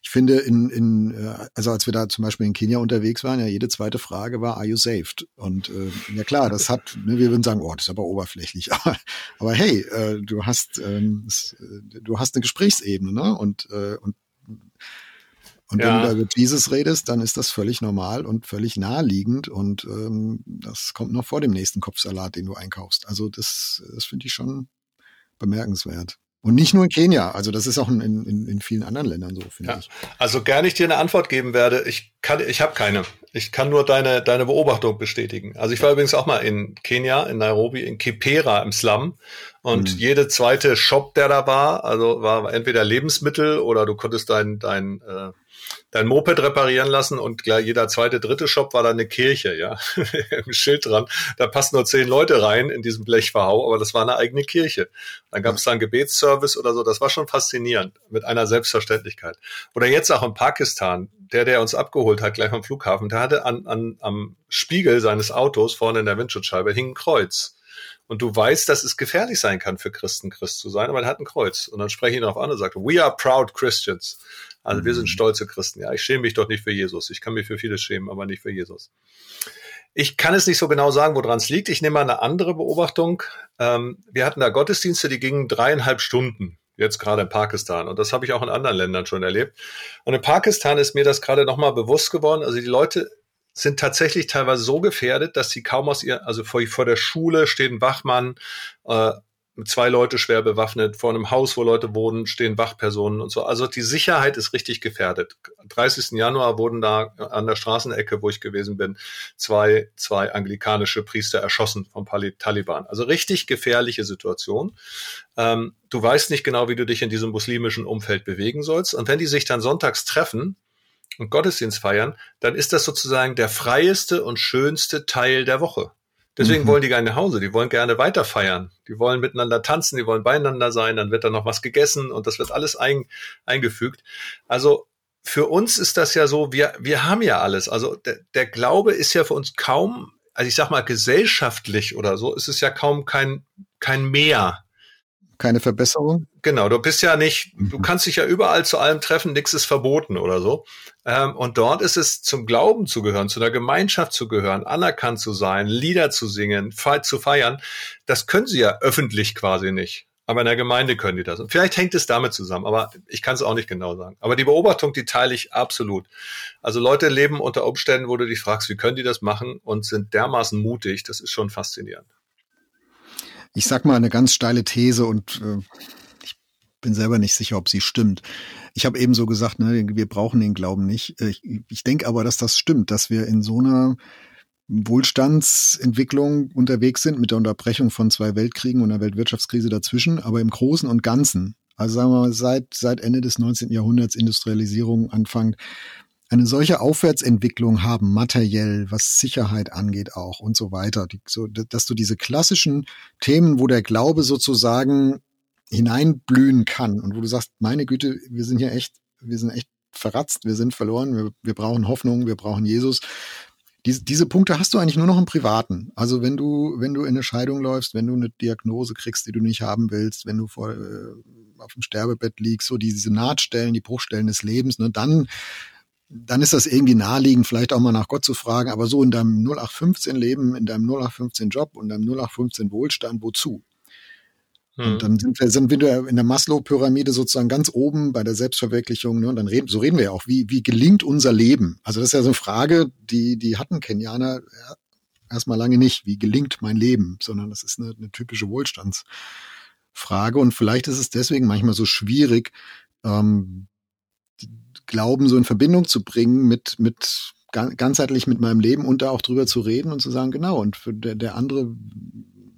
ich finde, in, in, äh, also als wir da zum Beispiel in Kenia unterwegs waren, ja, jede zweite Frage war, are you saved? Und äh, ja klar, das hat, ne, wir würden sagen, oh, das ist aber oberflächlich. Aber, aber hey, äh, du hast, ähm, äh, du hast eine Gesprächsebene, ne? Und, äh, und und ja. wenn du da über Jesus redest, dann ist das völlig normal und völlig naheliegend und ähm, das kommt noch vor dem nächsten Kopfsalat, den du einkaufst. Also das, das finde ich schon bemerkenswert. Und nicht nur in Kenia, also das ist auch in, in, in vielen anderen Ländern so, finde ja. ich. Also gerne ich dir eine Antwort geben werde, ich kann, ich habe keine. Ich kann nur deine, deine Beobachtung bestätigen. Also ich war übrigens auch mal in Kenia, in Nairobi, in Kipera im Slum. Und mhm. jede zweite Shop, der da war, also war entweder Lebensmittel oder du konntest dein, dein äh, dein Moped reparieren lassen und gleich jeder zweite, dritte Shop war da eine Kirche, ja, im Schild dran. Da passen nur zehn Leute rein in diesem Blechverhau, aber das war eine eigene Kirche. Dann gab es da einen Gebetsservice oder so. Das war schon faszinierend mit einer Selbstverständlichkeit. Oder jetzt auch in Pakistan, der, der uns abgeholt hat, gleich am Flughafen, der hatte an, an, am Spiegel seines Autos vorne in der Windschutzscheibe hing ein Kreuz. Und du weißt, dass es gefährlich sein kann für Christen, Christ zu sein, aber er hat ein Kreuz. Und dann spreche ich ihn darauf an und sage, we are proud Christians. Also wir sind mhm. stolze Christen. Ja, ich schäme mich doch nicht für Jesus. Ich kann mich für vieles schämen, aber nicht für Jesus. Ich kann es nicht so genau sagen, woran es liegt. Ich nehme mal eine andere Beobachtung. Ähm, wir hatten da Gottesdienste, die gingen dreieinhalb Stunden. Jetzt gerade in Pakistan. Und das habe ich auch in anderen Ländern schon erlebt. Und in Pakistan ist mir das gerade nochmal bewusst geworden. Also die Leute sind tatsächlich teilweise so gefährdet, dass sie kaum aus ihr, also vor, vor der Schule steht ein Wachmann, äh, zwei Leute schwer bewaffnet, vor einem Haus, wo Leute wohnen, stehen Wachpersonen und so. Also die Sicherheit ist richtig gefährdet. 30. Januar wurden da an der Straßenecke, wo ich gewesen bin, zwei, zwei anglikanische Priester erschossen vom Taliban. Also richtig gefährliche Situation. Ähm, du weißt nicht genau, wie du dich in diesem muslimischen Umfeld bewegen sollst. Und wenn die sich dann sonntags treffen, und Gottesdienst feiern, dann ist das sozusagen der freieste und schönste Teil der Woche. Deswegen mhm. wollen die gerne nach Hause, die wollen gerne weiter feiern. Die wollen miteinander tanzen, die wollen beieinander sein, dann wird da noch was gegessen und das wird alles ein, eingefügt. Also für uns ist das ja so, wir, wir haben ja alles. Also der, der Glaube ist ja für uns kaum, also ich sag mal gesellschaftlich oder so, ist es ja kaum kein, kein Mehr keine Verbesserung? Genau, du bist ja nicht, mhm. du kannst dich ja überall zu allem treffen, nichts ist verboten oder so. Ähm, und dort ist es zum Glauben zu gehören, zu einer Gemeinschaft zu gehören, anerkannt zu sein, Lieder zu singen, zu feiern. Das können sie ja öffentlich quasi nicht. Aber in der Gemeinde können die das. Und vielleicht hängt es damit zusammen, aber ich kann es auch nicht genau sagen. Aber die Beobachtung, die teile ich absolut. Also Leute leben unter Umständen, wo du dich fragst, wie können die das machen und sind dermaßen mutig, das ist schon faszinierend ich sag mal eine ganz steile These und äh, ich bin selber nicht sicher, ob sie stimmt. Ich habe eben so gesagt, ne, wir brauchen den Glauben nicht. Ich, ich denke aber, dass das stimmt, dass wir in so einer Wohlstandsentwicklung unterwegs sind mit der Unterbrechung von zwei Weltkriegen und einer Weltwirtschaftskrise dazwischen, aber im Großen und Ganzen, also sagen wir mal, seit, seit Ende des 19. Jahrhunderts Industrialisierung anfangt, eine solche Aufwärtsentwicklung haben, materiell, was Sicherheit angeht auch und so weiter, die, so, dass du diese klassischen Themen, wo der Glaube sozusagen hineinblühen kann und wo du sagst, meine Güte, wir sind hier echt, wir sind echt verratzt, wir sind verloren, wir, wir brauchen Hoffnung, wir brauchen Jesus. Diese, diese Punkte hast du eigentlich nur noch im Privaten. Also wenn du, wenn du in eine Scheidung läufst, wenn du eine Diagnose kriegst, die du nicht haben willst, wenn du vor, äh, auf dem Sterbebett liegst, so diese Nahtstellen, die Bruchstellen des Lebens, ne, dann dann ist das irgendwie naheliegend, vielleicht auch mal nach Gott zu fragen, aber so in deinem 0815-Leben, in deinem 0815-Job und deinem 0815-Wohlstand, wozu? Und hm. dann sind wir, sind wir in der Maslow-Pyramide sozusagen ganz oben bei der Selbstverwirklichung. Ne? Und dann reden, so reden wir ja auch. Wie, wie gelingt unser Leben? Also das ist ja so eine Frage, die, die hatten Kenianer erstmal lange nicht. Wie gelingt mein Leben? Sondern das ist eine, eine typische Wohlstandsfrage. Und vielleicht ist es deswegen manchmal so schwierig, ähm, Glauben so in Verbindung zu bringen mit, mit ganzheitlich mit meinem Leben und da auch drüber zu reden und zu sagen, genau, und für der, der andere,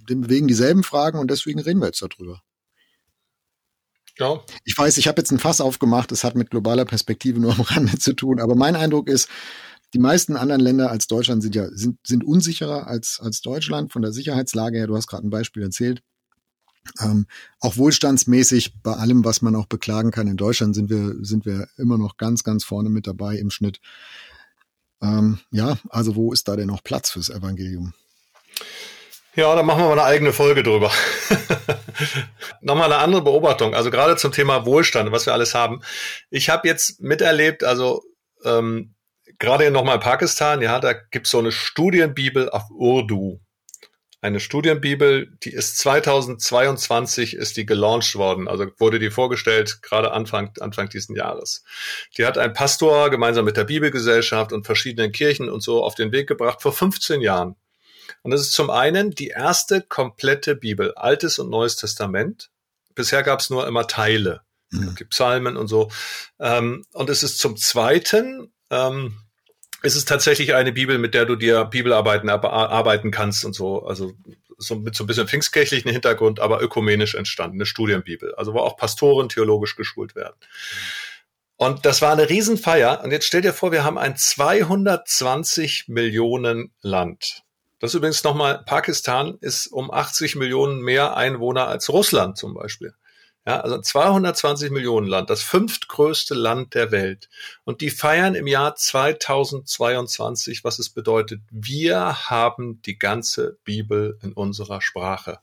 dem bewegen dieselben Fragen und deswegen reden wir jetzt darüber. Ja. Ich weiß, ich habe jetzt ein Fass aufgemacht, es hat mit globaler Perspektive nur am Rande zu tun, aber mein Eindruck ist, die meisten anderen Länder als Deutschland sind ja sind, sind unsicherer als, als Deutschland von der Sicherheitslage her. Du hast gerade ein Beispiel erzählt. Ähm, auch wohlstandsmäßig bei allem, was man auch beklagen kann in Deutschland, sind wir, sind wir immer noch ganz, ganz vorne mit dabei im Schnitt. Ähm, ja, also wo ist da denn noch Platz fürs Evangelium? Ja, da machen wir mal eine eigene Folge drüber. nochmal eine andere Beobachtung. Also gerade zum Thema Wohlstand, was wir alles haben. Ich habe jetzt miterlebt, also ähm, gerade nochmal Pakistan, ja, da gibt's so eine Studienbibel auf Urdu. Eine Studienbibel, die ist 2022 ist die gelauncht worden, also wurde die vorgestellt, gerade Anfang, Anfang diesen Jahres. Die hat ein Pastor gemeinsam mit der Bibelgesellschaft und verschiedenen Kirchen und so auf den Weg gebracht vor 15 Jahren. Und das ist zum einen die erste komplette Bibel, Altes und Neues Testament. Bisher gab es nur immer Teile, mhm. die Psalmen und so. Ähm, und es ist zum zweiten ähm, es ist tatsächlich eine Bibel, mit der du dir Bibelarbeiten arbeiten kannst und so. Also so mit so ein bisschen pfingstkirchlichen Hintergrund, aber ökumenisch entstanden, eine Studienbibel. Also wo auch Pastoren theologisch geschult werden. Und das war eine Riesenfeier. Und jetzt stell dir vor, wir haben ein 220 Millionen Land. Das ist übrigens nochmal, Pakistan ist um 80 Millionen mehr Einwohner als Russland zum Beispiel. Ja, also 220 Millionen Land, das fünftgrößte Land der Welt. Und die feiern im Jahr 2022, was es bedeutet, wir haben die ganze Bibel in unserer Sprache.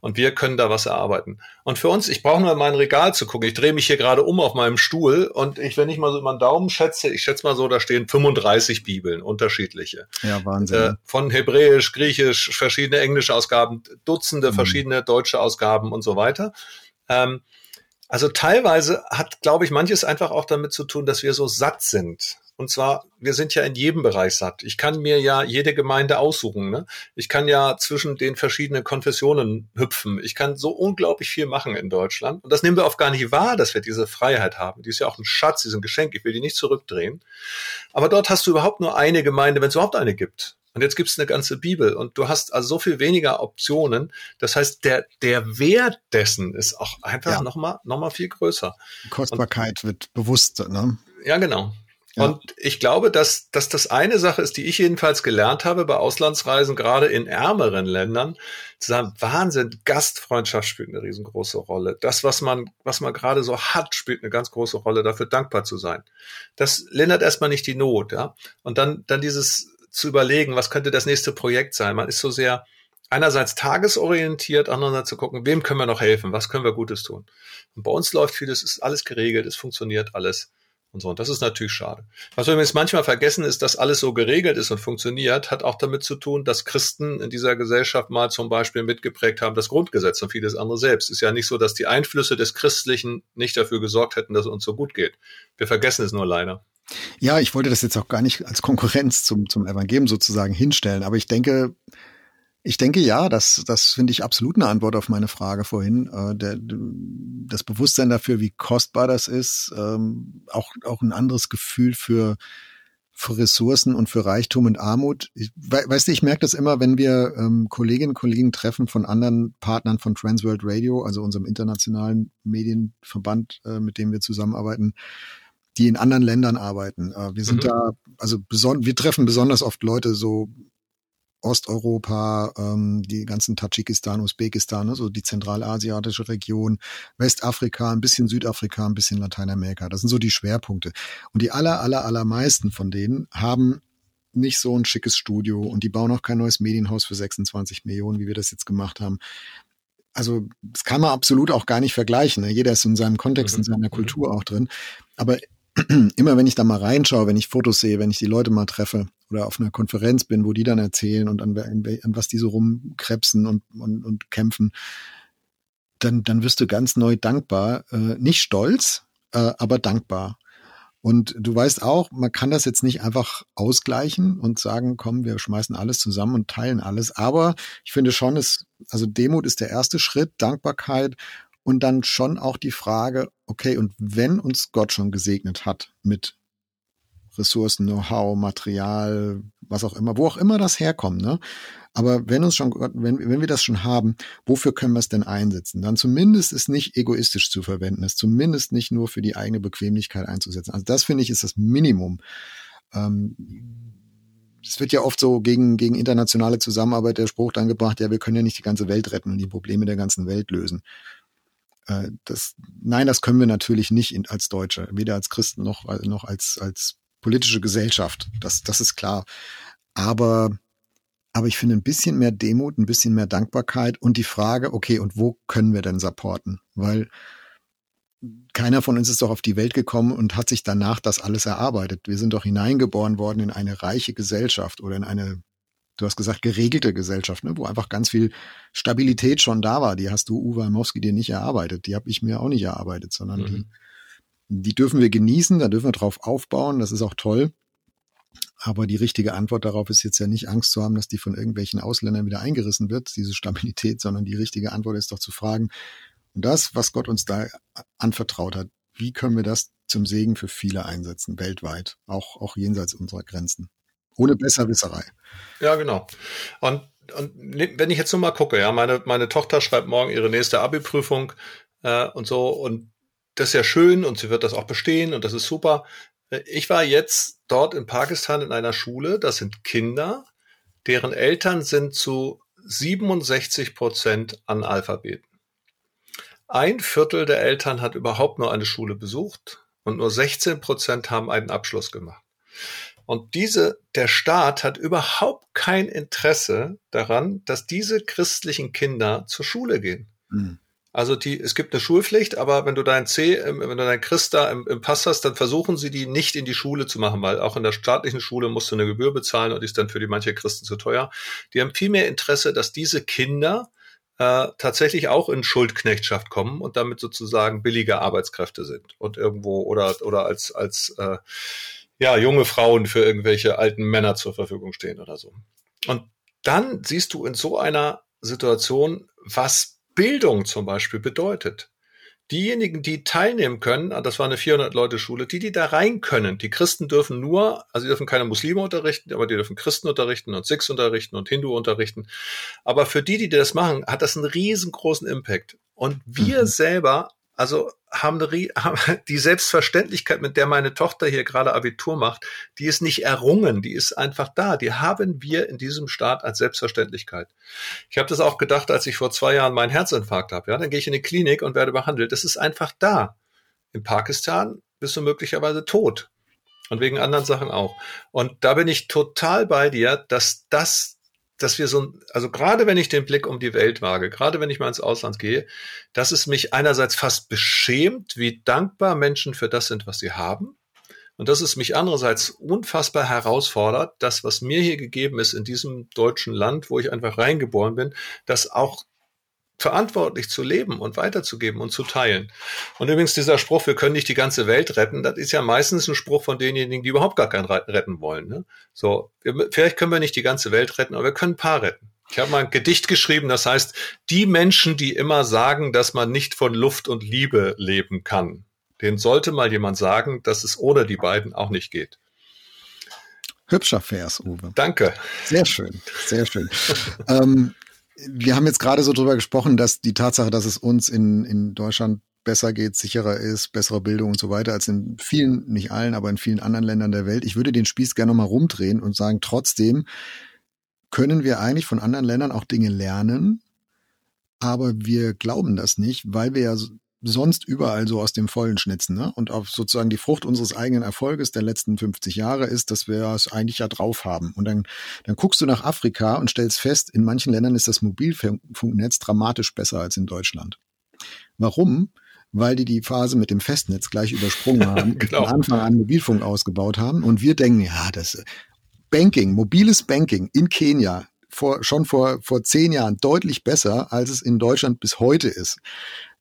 Und wir können da was erarbeiten. Und für uns, ich brauche nur in mein Regal zu gucken. Ich drehe mich hier gerade um auf meinem Stuhl und ich, wenn ich mal so meinen Daumen schätze, ich schätze mal so, da stehen 35 Bibeln, unterschiedliche. Ja, Wahnsinn. Äh, von Hebräisch, Griechisch, verschiedene englische Ausgaben, Dutzende mhm. verschiedene deutsche Ausgaben und so weiter. Ähm, also teilweise hat, glaube ich, manches einfach auch damit zu tun, dass wir so satt sind. Und zwar, wir sind ja in jedem Bereich satt. Ich kann mir ja jede Gemeinde aussuchen. Ne? Ich kann ja zwischen den verschiedenen Konfessionen hüpfen. Ich kann so unglaublich viel machen in Deutschland. Und das nehmen wir oft gar nicht wahr, dass wir diese Freiheit haben. Die ist ja auch ein Schatz, die ist ein Geschenk. Ich will die nicht zurückdrehen. Aber dort hast du überhaupt nur eine Gemeinde, wenn es überhaupt eine gibt. Und jetzt gibt es eine ganze Bibel und du hast also so viel weniger Optionen. Das heißt, der, der Wert dessen ist auch einfach ja. nochmal noch mal viel größer. Kostbarkeit und, wird bewusster, ne? Ja, genau. Ja. Und ich glaube, dass, dass das eine Sache ist, die ich jedenfalls gelernt habe bei Auslandsreisen, gerade in ärmeren Ländern, zu sagen, Wahnsinn, Gastfreundschaft spielt eine riesengroße Rolle. Das, was man, was man gerade so hat, spielt eine ganz große Rolle, dafür dankbar zu sein. Das lindert erstmal nicht die Not, ja. Und dann, dann dieses zu überlegen, was könnte das nächste Projekt sein. Man ist so sehr einerseits tagesorientiert, andererseits zu gucken, wem können wir noch helfen, was können wir Gutes tun. Und bei uns läuft vieles, ist alles geregelt, es funktioniert alles und so. Und das ist natürlich schade. Was wir jetzt manchmal vergessen, ist, dass alles so geregelt ist und funktioniert, hat auch damit zu tun, dass Christen in dieser Gesellschaft mal zum Beispiel mitgeprägt haben, das Grundgesetz und vieles andere selbst. Ist ja nicht so, dass die Einflüsse des Christlichen nicht dafür gesorgt hätten, dass es uns so gut geht. Wir vergessen es nur leider. Ja, ich wollte das jetzt auch gar nicht als Konkurrenz zum, zum Evangelium sozusagen hinstellen, aber ich denke, ich denke ja, das, das finde ich absolut eine Antwort auf meine Frage vorhin. Äh, der, das Bewusstsein dafür, wie kostbar das ist, ähm, auch, auch ein anderes Gefühl für, für Ressourcen und für Reichtum und Armut. Ich, weißt du, ich merke das immer, wenn wir ähm, Kolleginnen und Kollegen treffen von anderen Partnern von Transworld Radio, also unserem internationalen Medienverband, äh, mit dem wir zusammenarbeiten die in anderen Ländern arbeiten. Äh, wir sind mhm. da, also wir treffen besonders oft Leute so Osteuropa, ähm, die ganzen Tadschikistan, Usbekistan, also die zentralasiatische Region, Westafrika, ein bisschen Südafrika, ein bisschen Lateinamerika. Das sind so die Schwerpunkte. Und die aller, aller, allermeisten von denen haben nicht so ein schickes Studio und die bauen auch kein neues Medienhaus für 26 Millionen, wie wir das jetzt gemacht haben. Also das kann man absolut auch gar nicht vergleichen. Ne? Jeder ist in seinem Kontext, in mhm. seiner Kultur auch drin. Aber immer wenn ich da mal reinschaue, wenn ich Fotos sehe, wenn ich die Leute mal treffe oder auf einer Konferenz bin, wo die dann erzählen und an, an, was die so rumkrebsen und, und, und kämpfen, dann, dann wirst du ganz neu dankbar. Äh, nicht stolz, äh, aber dankbar. Und du weißt auch, man kann das jetzt nicht einfach ausgleichen und sagen, komm, wir schmeißen alles zusammen und teilen alles. Aber ich finde schon, es, also Demut ist der erste Schritt, Dankbarkeit und dann schon auch die Frage, okay, und wenn uns Gott schon gesegnet hat mit Ressourcen, Know-how, Material, was auch immer, wo auch immer das herkommt, ne? Aber wenn uns schon, wenn, wenn wir das schon haben, wofür können wir es denn einsetzen? Dann zumindest es nicht egoistisch zu verwenden, es zumindest nicht nur für die eigene Bequemlichkeit einzusetzen. Also das finde ich ist das Minimum. Ähm, es wird ja oft so gegen, gegen internationale Zusammenarbeit der Spruch dann gebracht, ja, wir können ja nicht die ganze Welt retten und die Probleme der ganzen Welt lösen. Äh, das, nein, das können wir natürlich nicht in, als Deutsche, weder als Christen noch, noch als, als politische Gesellschaft. Das, das ist klar. Aber Aber ich finde ein bisschen mehr Demut, ein bisschen mehr Dankbarkeit und die Frage, okay, und wo können wir denn supporten? Weil keiner von uns ist doch auf die Welt gekommen und hat sich danach das alles erarbeitet. Wir sind doch hineingeboren worden in eine reiche Gesellschaft oder in eine, du hast gesagt, geregelte Gesellschaft, ne, wo einfach ganz viel Stabilität schon da war. Die hast du, Uwe Amowski, dir nicht erarbeitet. Die habe ich mir auch nicht erarbeitet, sondern mhm. die, die dürfen wir genießen, da dürfen wir drauf aufbauen. Das ist auch toll. Aber die richtige Antwort darauf ist jetzt ja nicht Angst zu haben, dass die von irgendwelchen Ausländern wieder eingerissen wird, diese Stabilität, sondern die richtige Antwort ist doch zu fragen, und das, was Gott uns da anvertraut hat, wie können wir das zum Segen für viele einsetzen, weltweit, auch, auch jenseits unserer Grenzen? Ohne Besserwisserei. Ja, genau. Und, und wenn ich jetzt nur mal gucke, ja, meine, meine Tochter schreibt morgen ihre nächste Abi-Prüfung äh, und so, und das ist ja schön und sie wird das auch bestehen und das ist super. Ich war jetzt dort in Pakistan in einer Schule, das sind Kinder, deren Eltern sind zu 67 Prozent Analphabeten. Ein Viertel der Eltern hat überhaupt nur eine Schule besucht und nur 16 Prozent haben einen Abschluss gemacht. Und diese, der Staat hat überhaupt kein Interesse daran, dass diese christlichen Kinder zur Schule gehen. Mhm. Also die, es gibt eine Schulpflicht, aber wenn du dein C, wenn du dein Christ da im, im Pass hast, dann versuchen sie die nicht in die Schule zu machen, weil auch in der staatlichen Schule musst du eine Gebühr bezahlen und die ist dann für die manche Christen zu teuer. Die haben viel mehr Interesse, dass diese Kinder äh, tatsächlich auch in Schuldknechtschaft kommen und damit sozusagen billige Arbeitskräfte sind und irgendwo oder oder als als äh, ja junge Frauen für irgendwelche alten Männer zur Verfügung stehen oder so. Und dann siehst du in so einer Situation, was Bildung zum Beispiel bedeutet diejenigen, die teilnehmen können, ah, das war eine 400-Leute-Schule, die, die da rein können, die Christen dürfen nur, also die dürfen keine Muslime unterrichten, aber die dürfen Christen unterrichten und Sikhs unterrichten und Hindu unterrichten. Aber für die, die das machen, hat das einen riesengroßen Impact. Und wir mhm. selber also haben, die Selbstverständlichkeit, mit der meine Tochter hier gerade Abitur macht, die ist nicht errungen, die ist einfach da. Die haben wir in diesem Staat als Selbstverständlichkeit. Ich habe das auch gedacht, als ich vor zwei Jahren meinen Herzinfarkt habe. Ja, dann gehe ich in die Klinik und werde behandelt. Das ist einfach da. In Pakistan bist du möglicherweise tot. Und wegen anderen Sachen auch. Und da bin ich total bei dir, dass das dass wir so, also gerade wenn ich den Blick um die Welt wage, gerade wenn ich mal ins Ausland gehe, dass es mich einerseits fast beschämt, wie dankbar Menschen für das sind, was sie haben. Und dass es mich andererseits unfassbar herausfordert, das, was mir hier gegeben ist in diesem deutschen Land, wo ich einfach reingeboren bin, das auch verantwortlich zu leben und weiterzugeben und zu teilen. Und übrigens dieser Spruch, wir können nicht die ganze Welt retten, das ist ja meistens ein Spruch von denjenigen, die überhaupt gar keinen retten wollen. Ne? So, wir, vielleicht können wir nicht die ganze Welt retten, aber wir können ein paar retten. Ich habe mal ein Gedicht geschrieben, das heißt, die Menschen, die immer sagen, dass man nicht von Luft und Liebe leben kann, den sollte mal jemand sagen, dass es ohne die beiden auch nicht geht. Hübscher Vers, Uwe. Danke. Sehr schön, sehr schön. ähm, wir haben jetzt gerade so drüber gesprochen, dass die Tatsache, dass es uns in, in Deutschland besser geht, sicherer ist, bessere Bildung und so weiter als in vielen, nicht allen, aber in vielen anderen Ländern der Welt. Ich würde den Spieß gerne nochmal rumdrehen und sagen, trotzdem können wir eigentlich von anderen Ländern auch Dinge lernen, aber wir glauben das nicht, weil wir ja sonst überall so aus dem Vollen schnitzen. Ne? Und auf sozusagen die Frucht unseres eigenen Erfolges der letzten 50 Jahre ist, dass wir es eigentlich ja drauf haben. Und dann, dann guckst du nach Afrika und stellst fest, in manchen Ländern ist das Mobilfunknetz dramatisch besser als in Deutschland. Warum? Weil die die Phase mit dem Festnetz gleich übersprungen haben, genau. von Anfang an Mobilfunk ausgebaut haben. Und wir denken, ja, das Banking, mobiles Banking in Kenia, vor, schon vor, vor zehn Jahren deutlich besser, als es in Deutschland bis heute ist.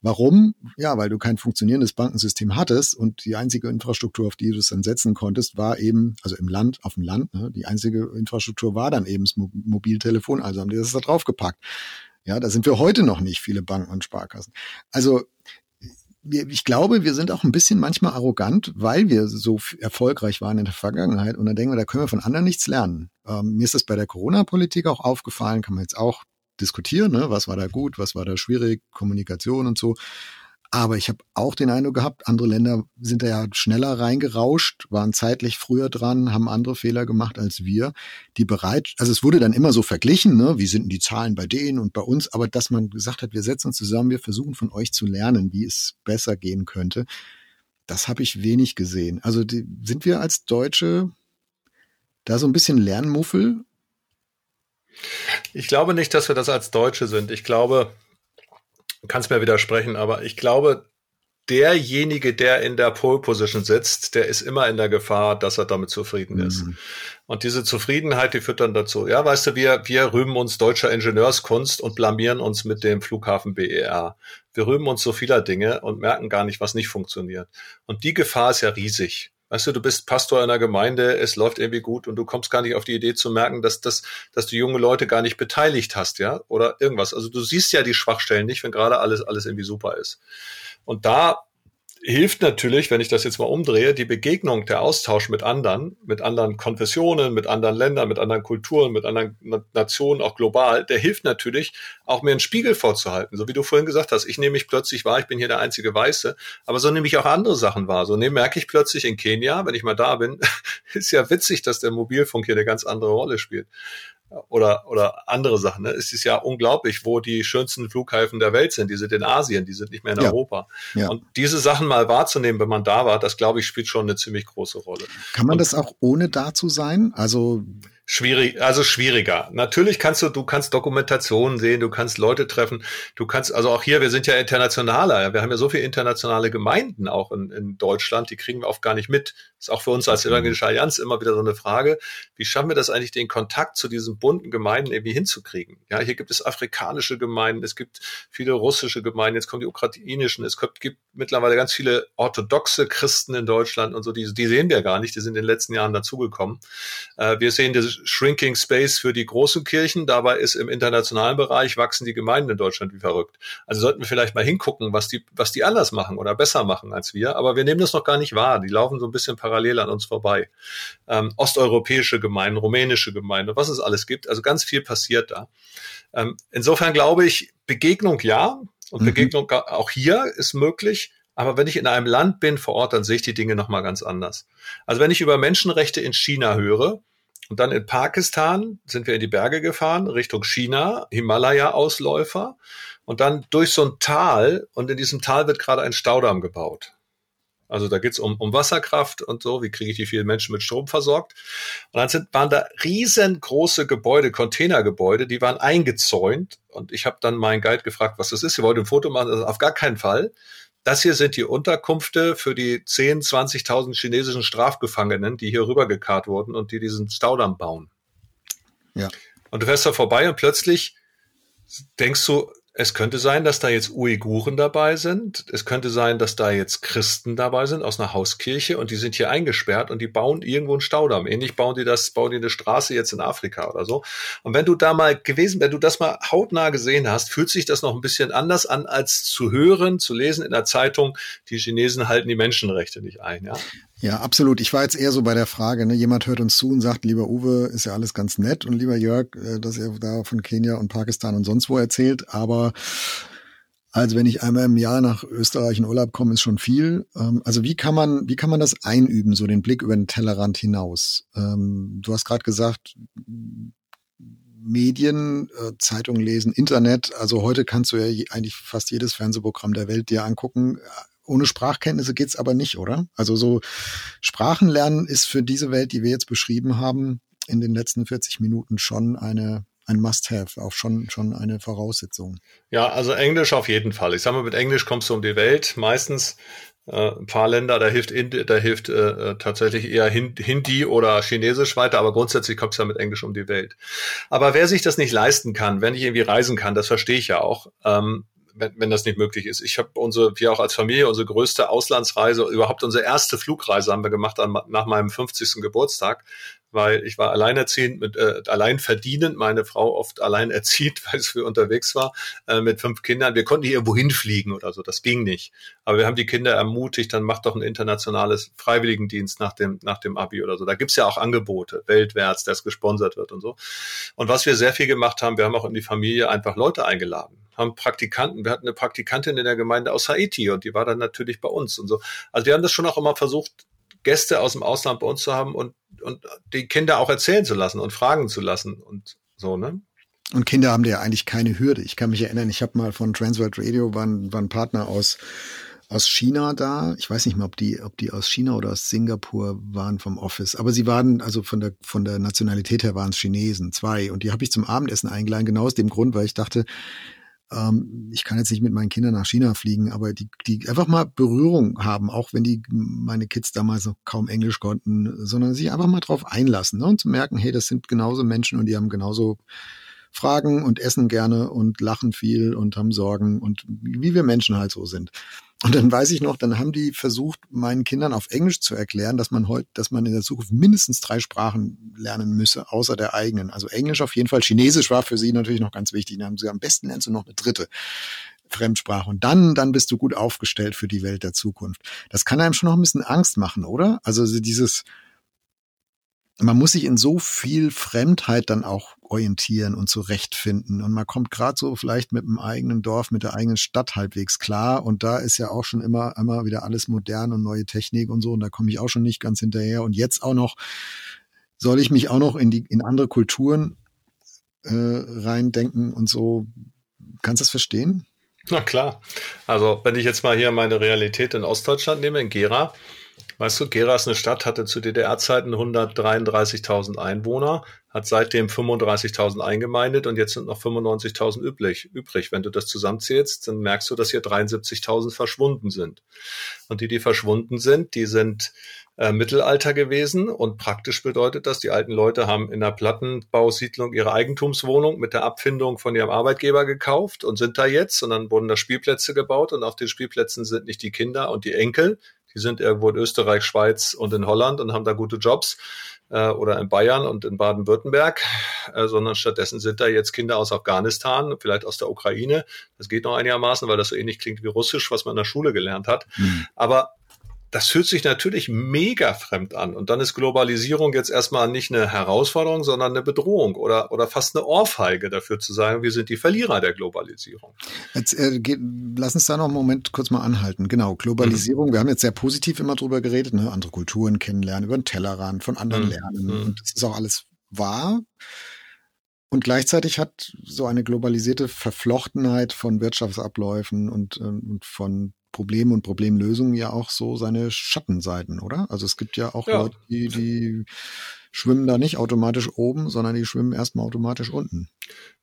Warum? Ja, weil du kein funktionierendes Bankensystem hattest und die einzige Infrastruktur, auf die du es dann setzen konntest, war eben, also im Land, auf dem Land, ne, die einzige Infrastruktur war dann eben das Mobiltelefon, also haben die das da draufgepackt. Ja, da sind wir heute noch nicht, viele Banken und Sparkassen. Also ich glaube, wir sind auch ein bisschen manchmal arrogant, weil wir so erfolgreich waren in der Vergangenheit. Und dann denken wir, da können wir von anderen nichts lernen. Ähm, mir ist das bei der Corona-Politik auch aufgefallen, kann man jetzt auch diskutieren, ne? was war da gut, was war da schwierig, Kommunikation und so. Aber ich habe auch den Eindruck gehabt, andere Länder sind da ja schneller reingerauscht, waren zeitlich früher dran, haben andere Fehler gemacht als wir. Die bereit, also es wurde dann immer so verglichen, ne? wie sind denn die Zahlen bei denen und bei uns, aber dass man gesagt hat, wir setzen uns zusammen, wir versuchen von euch zu lernen, wie es besser gehen könnte, das habe ich wenig gesehen. Also die, sind wir als Deutsche da so ein bisschen Lernmuffel Ich glaube nicht, dass wir das als Deutsche sind. Ich glaube, du kannst mir widersprechen, aber ich glaube, derjenige, der in der Pole Position sitzt, der ist immer in der Gefahr, dass er damit zufrieden ist. Mhm. Und diese Zufriedenheit, die führt dann dazu. Ja, weißt du, wir, wir rühmen uns deutscher Ingenieurskunst und blamieren uns mit dem Flughafen BER. Wir rühmen uns so vieler Dinge und merken gar nicht, was nicht funktioniert. Und die Gefahr ist ja riesig. Weißt du, du bist Pastor einer Gemeinde, es läuft irgendwie gut und du kommst gar nicht auf die Idee zu merken, dass, das, dass du junge Leute gar nicht beteiligt hast, ja, oder irgendwas. Also du siehst ja die Schwachstellen nicht, wenn gerade alles, alles irgendwie super ist. Und da hilft natürlich, wenn ich das jetzt mal umdrehe, die Begegnung, der Austausch mit anderen, mit anderen Konfessionen, mit anderen Ländern, mit anderen Kulturen, mit anderen Nationen, auch global, der hilft natürlich, auch mir einen Spiegel vorzuhalten. So wie du vorhin gesagt hast, ich nehme mich plötzlich wahr, ich bin hier der einzige Weiße, aber so nehme ich auch andere Sachen wahr. So merke ich plötzlich in Kenia, wenn ich mal da bin, ist ja witzig, dass der Mobilfunk hier eine ganz andere Rolle spielt oder, oder andere Sachen. Ne? Es ist ja unglaublich, wo die schönsten Flughäfen der Welt sind. Die sind in Asien, die sind nicht mehr in ja. Europa. Ja. Und diese Sachen mal wahrzunehmen, wenn man da war, das glaube ich, spielt schon eine ziemlich große Rolle. Kann man Und, das auch ohne da zu sein? Also Schwierig, also schwieriger. Natürlich kannst du, du kannst Dokumentationen sehen, du kannst Leute treffen, du kannst, also auch hier, wir sind ja internationaler, wir haben ja so viele internationale Gemeinden auch in, in Deutschland, die kriegen wir oft gar nicht mit. ist auch für uns als Evangelische Allianz immer wieder so eine Frage, wie schaffen wir das eigentlich, den Kontakt zu diesen bunten Gemeinden irgendwie hinzukriegen? Ja, hier gibt es afrikanische Gemeinden, es gibt viele russische Gemeinden, jetzt kommen die ukrainischen, es gibt, gibt mittlerweile ganz viele orthodoxe Christen in Deutschland und so, die, die sehen wir gar nicht, die sind in den letzten Jahren dazugekommen. Äh, wir sehen das Shrinking Space für die großen Kirchen. Dabei ist im internationalen Bereich wachsen die Gemeinden in Deutschland wie verrückt. Also sollten wir vielleicht mal hingucken, was die, was die anders machen oder besser machen als wir. Aber wir nehmen das noch gar nicht wahr. Die laufen so ein bisschen parallel an uns vorbei. Ähm, osteuropäische Gemeinden, rumänische Gemeinden, was es alles gibt. Also ganz viel passiert da. Ähm, insofern glaube ich, Begegnung ja. Und mhm. Begegnung auch hier ist möglich. Aber wenn ich in einem Land bin vor Ort, dann sehe ich die Dinge nochmal ganz anders. Also wenn ich über Menschenrechte in China höre, und dann in Pakistan sind wir in die Berge gefahren, Richtung China, Himalaya-Ausläufer. Und dann durch so ein Tal. Und in diesem Tal wird gerade ein Staudamm gebaut. Also da geht's um, um Wasserkraft und so, wie kriege ich die vielen Menschen mit Strom versorgt. Und dann sind, waren da riesengroße Gebäude, Containergebäude, die waren eingezäunt. Und ich habe dann meinen Guide gefragt, was das ist. Sie wollte ein Foto machen, also auf gar keinen Fall. Das hier sind die Unterkünfte für die 10, 20.000 chinesischen Strafgefangenen, die hier rübergekarrt wurden und die diesen Staudamm bauen. Ja. Und du fährst da vorbei und plötzlich denkst du, es könnte sein, dass da jetzt Uiguren dabei sind. Es könnte sein, dass da jetzt Christen dabei sind aus einer Hauskirche und die sind hier eingesperrt und die bauen irgendwo einen Staudamm. Ähnlich bauen die das, bauen die eine Straße jetzt in Afrika oder so. Und wenn du da mal gewesen, wenn du das mal hautnah gesehen hast, fühlt sich das noch ein bisschen anders an, als zu hören, zu lesen in der Zeitung, die Chinesen halten die Menschenrechte nicht ein, ja. Ja, absolut. Ich war jetzt eher so bei der Frage, ne, jemand hört uns zu und sagt, lieber Uwe, ist ja alles ganz nett und lieber Jörg, äh, dass er da von Kenia und Pakistan und sonst wo erzählt, aber also wenn ich einmal im Jahr nach Österreich in Urlaub komme, ist schon viel. Ähm, also wie kann man, wie kann man das einüben, so den Blick über den Tellerrand hinaus? Ähm, du hast gerade gesagt, Medien, äh, Zeitungen lesen, Internet. Also heute kannst du ja eigentlich fast jedes Fernsehprogramm der Welt dir angucken ohne Sprachkenntnisse geht's aber nicht, oder? Also so Sprachen lernen ist für diese Welt, die wir jetzt beschrieben haben, in den letzten 40 Minuten schon eine ein Must-have, auch schon, schon eine Voraussetzung. Ja, also Englisch auf jeden Fall. Ich sage mal, mit Englisch kommst du um die Welt. Meistens äh, ein paar Länder, da hilft, da hilft äh, äh tatsächlich eher Hindi oder Chinesisch weiter, aber grundsätzlich kommst du ja mit Englisch um die Welt. Aber wer sich das nicht leisten kann, wenn ich irgendwie reisen kann, das verstehe ich ja auch, ähm, wenn, wenn das nicht möglich ist. Ich habe unsere, wir auch als Familie, unsere größte Auslandsreise, überhaupt unsere erste Flugreise haben wir gemacht an, nach meinem 50. Geburtstag weil ich war alleinerziehend mit äh, allein verdienend, meine Frau oft allein erzieht, weil es für unterwegs war, äh, mit fünf Kindern. Wir konnten hier irgendwo hinfliegen oder so, das ging nicht. Aber wir haben die Kinder ermutigt, dann macht doch ein internationales Freiwilligendienst nach dem, nach dem Abi oder so. Da gibt's ja auch Angebote, weltwärts, das gesponsert wird und so. Und was wir sehr viel gemacht haben, wir haben auch in die Familie einfach Leute eingeladen haben Praktikanten, wir hatten eine Praktikantin in der Gemeinde aus Haiti und die war dann natürlich bei uns und so. Also wir haben das schon auch immer versucht, Gäste aus dem Ausland bei uns zu haben und, und die Kinder auch erzählen zu lassen und fragen zu lassen und so, ne? Und Kinder haben ja eigentlich keine Hürde. Ich kann mich erinnern, ich habe mal von Transworld Radio, war ein, war ein Partner aus aus China da. Ich weiß nicht mehr, ob die, ob die aus China oder aus Singapur waren vom Office. Aber sie waren, also von der, von der Nationalität her waren es Chinesen, zwei. Und die habe ich zum Abendessen eingeladen, genau aus dem Grund, weil ich dachte, ähm, ich kann jetzt nicht mit meinen Kindern nach China fliegen, aber die, die einfach mal Berührung haben, auch wenn die meine Kids damals noch kaum Englisch konnten, sondern sich einfach mal drauf einlassen ne? und zu merken, hey, das sind genauso Menschen und die haben genauso Fragen und essen gerne und lachen viel und haben Sorgen und wie wir Menschen halt so sind. Und dann weiß ich noch, dann haben die versucht, meinen Kindern auf Englisch zu erklären, dass man heute, dass man in der Zukunft mindestens drei Sprachen lernen müsse, außer der eigenen. Also Englisch auf jeden Fall. Chinesisch war für sie natürlich noch ganz wichtig. Dann haben sie am besten lernst du noch eine dritte. Fremdsprache. Und dann, dann bist du gut aufgestellt für die Welt der Zukunft. Das kann einem schon noch ein bisschen Angst machen, oder? Also dieses, man muss sich in so viel Fremdheit dann auch orientieren und zurechtfinden. Und man kommt gerade so vielleicht mit dem eigenen Dorf, mit der eigenen Stadt halbwegs klar. Und da ist ja auch schon immer, immer wieder alles modern und neue Technik und so. Und da komme ich auch schon nicht ganz hinterher. Und jetzt auch noch, soll ich mich auch noch in die, in andere Kulturen äh, reindenken und so. Kannst du das verstehen? Na klar. Also, wenn ich jetzt mal hier meine Realität in Ostdeutschland nehme, in Gera, Weißt du, Gera ist eine Stadt, hatte zu DDR-Zeiten 133.000 Einwohner, hat seitdem 35.000 eingemeindet und jetzt sind noch 95.000 übrig, übrig. Wenn du das zusammenzählst, dann merkst du, dass hier 73.000 verschwunden sind. Und die, die verschwunden sind, die sind äh, Mittelalter gewesen und praktisch bedeutet das, die alten Leute haben in der Plattenbausiedlung ihre Eigentumswohnung mit der Abfindung von ihrem Arbeitgeber gekauft und sind da jetzt und dann wurden da Spielplätze gebaut und auf den Spielplätzen sind nicht die Kinder und die Enkel, die sind irgendwo in Österreich, Schweiz und in Holland und haben da gute Jobs äh, oder in Bayern und in Baden-Württemberg, äh, sondern stattdessen sind da jetzt Kinder aus Afghanistan, vielleicht aus der Ukraine. Das geht noch einigermaßen, weil das so ähnlich klingt wie Russisch, was man in der Schule gelernt hat. Mhm. Aber das fühlt sich natürlich mega fremd an. Und dann ist Globalisierung jetzt erstmal nicht eine Herausforderung, sondern eine Bedrohung oder, oder fast eine Ohrfeige dafür zu sagen, wir sind die Verlierer der Globalisierung. Jetzt, äh, geht, lass uns da noch einen Moment kurz mal anhalten. Genau, Globalisierung, mhm. wir haben jetzt sehr positiv immer drüber geredet, ne? andere Kulturen kennenlernen, über den Tellerrand, von anderen mhm. lernen. Mhm. Und das ist auch alles wahr. Und gleichzeitig hat so eine globalisierte Verflochtenheit von Wirtschaftsabläufen und, ähm, und von Problem und Problemlösung ja auch so seine Schattenseiten, oder? Also es gibt ja auch ja. Leute, die, die schwimmen da nicht automatisch oben, sondern die schwimmen erstmal automatisch unten.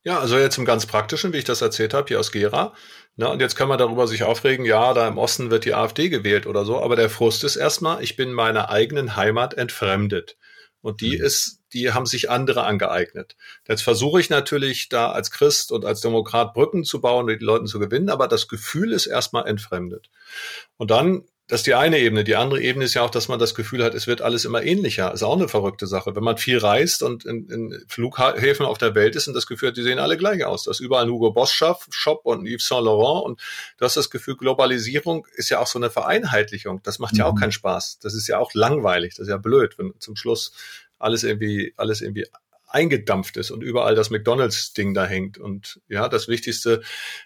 Ja, also jetzt im ganz praktischen, wie ich das erzählt habe, hier aus Gera. Ne, und jetzt kann man darüber sich aufregen, ja, da im Osten wird die AfD gewählt oder so, aber der Frust ist erstmal, ich bin meiner eigenen Heimat entfremdet. Und die mhm. ist, die haben sich andere angeeignet. Jetzt versuche ich natürlich da als Christ und als Demokrat Brücken zu bauen und die Leute zu gewinnen, aber das Gefühl ist erstmal entfremdet. Und dann das ist die eine Ebene. Die andere Ebene ist ja auch, dass man das Gefühl hat, es wird alles immer ähnlicher. Ist auch eine verrückte Sache. Wenn man viel reist und in, in Flughäfen auf der Welt ist und das Gefühl hat, die sehen alle gleich aus. Das ist überall ein Hugo Boss Shop und Yves Saint Laurent und du hast das Gefühl, Globalisierung ist ja auch so eine Vereinheitlichung. Das macht ja auch mhm. keinen Spaß. Das ist ja auch langweilig. Das ist ja blöd, wenn zum Schluss alles irgendwie, alles irgendwie eingedampft ist und überall das McDonalds-Ding da hängt. Und ja, das Wichtigste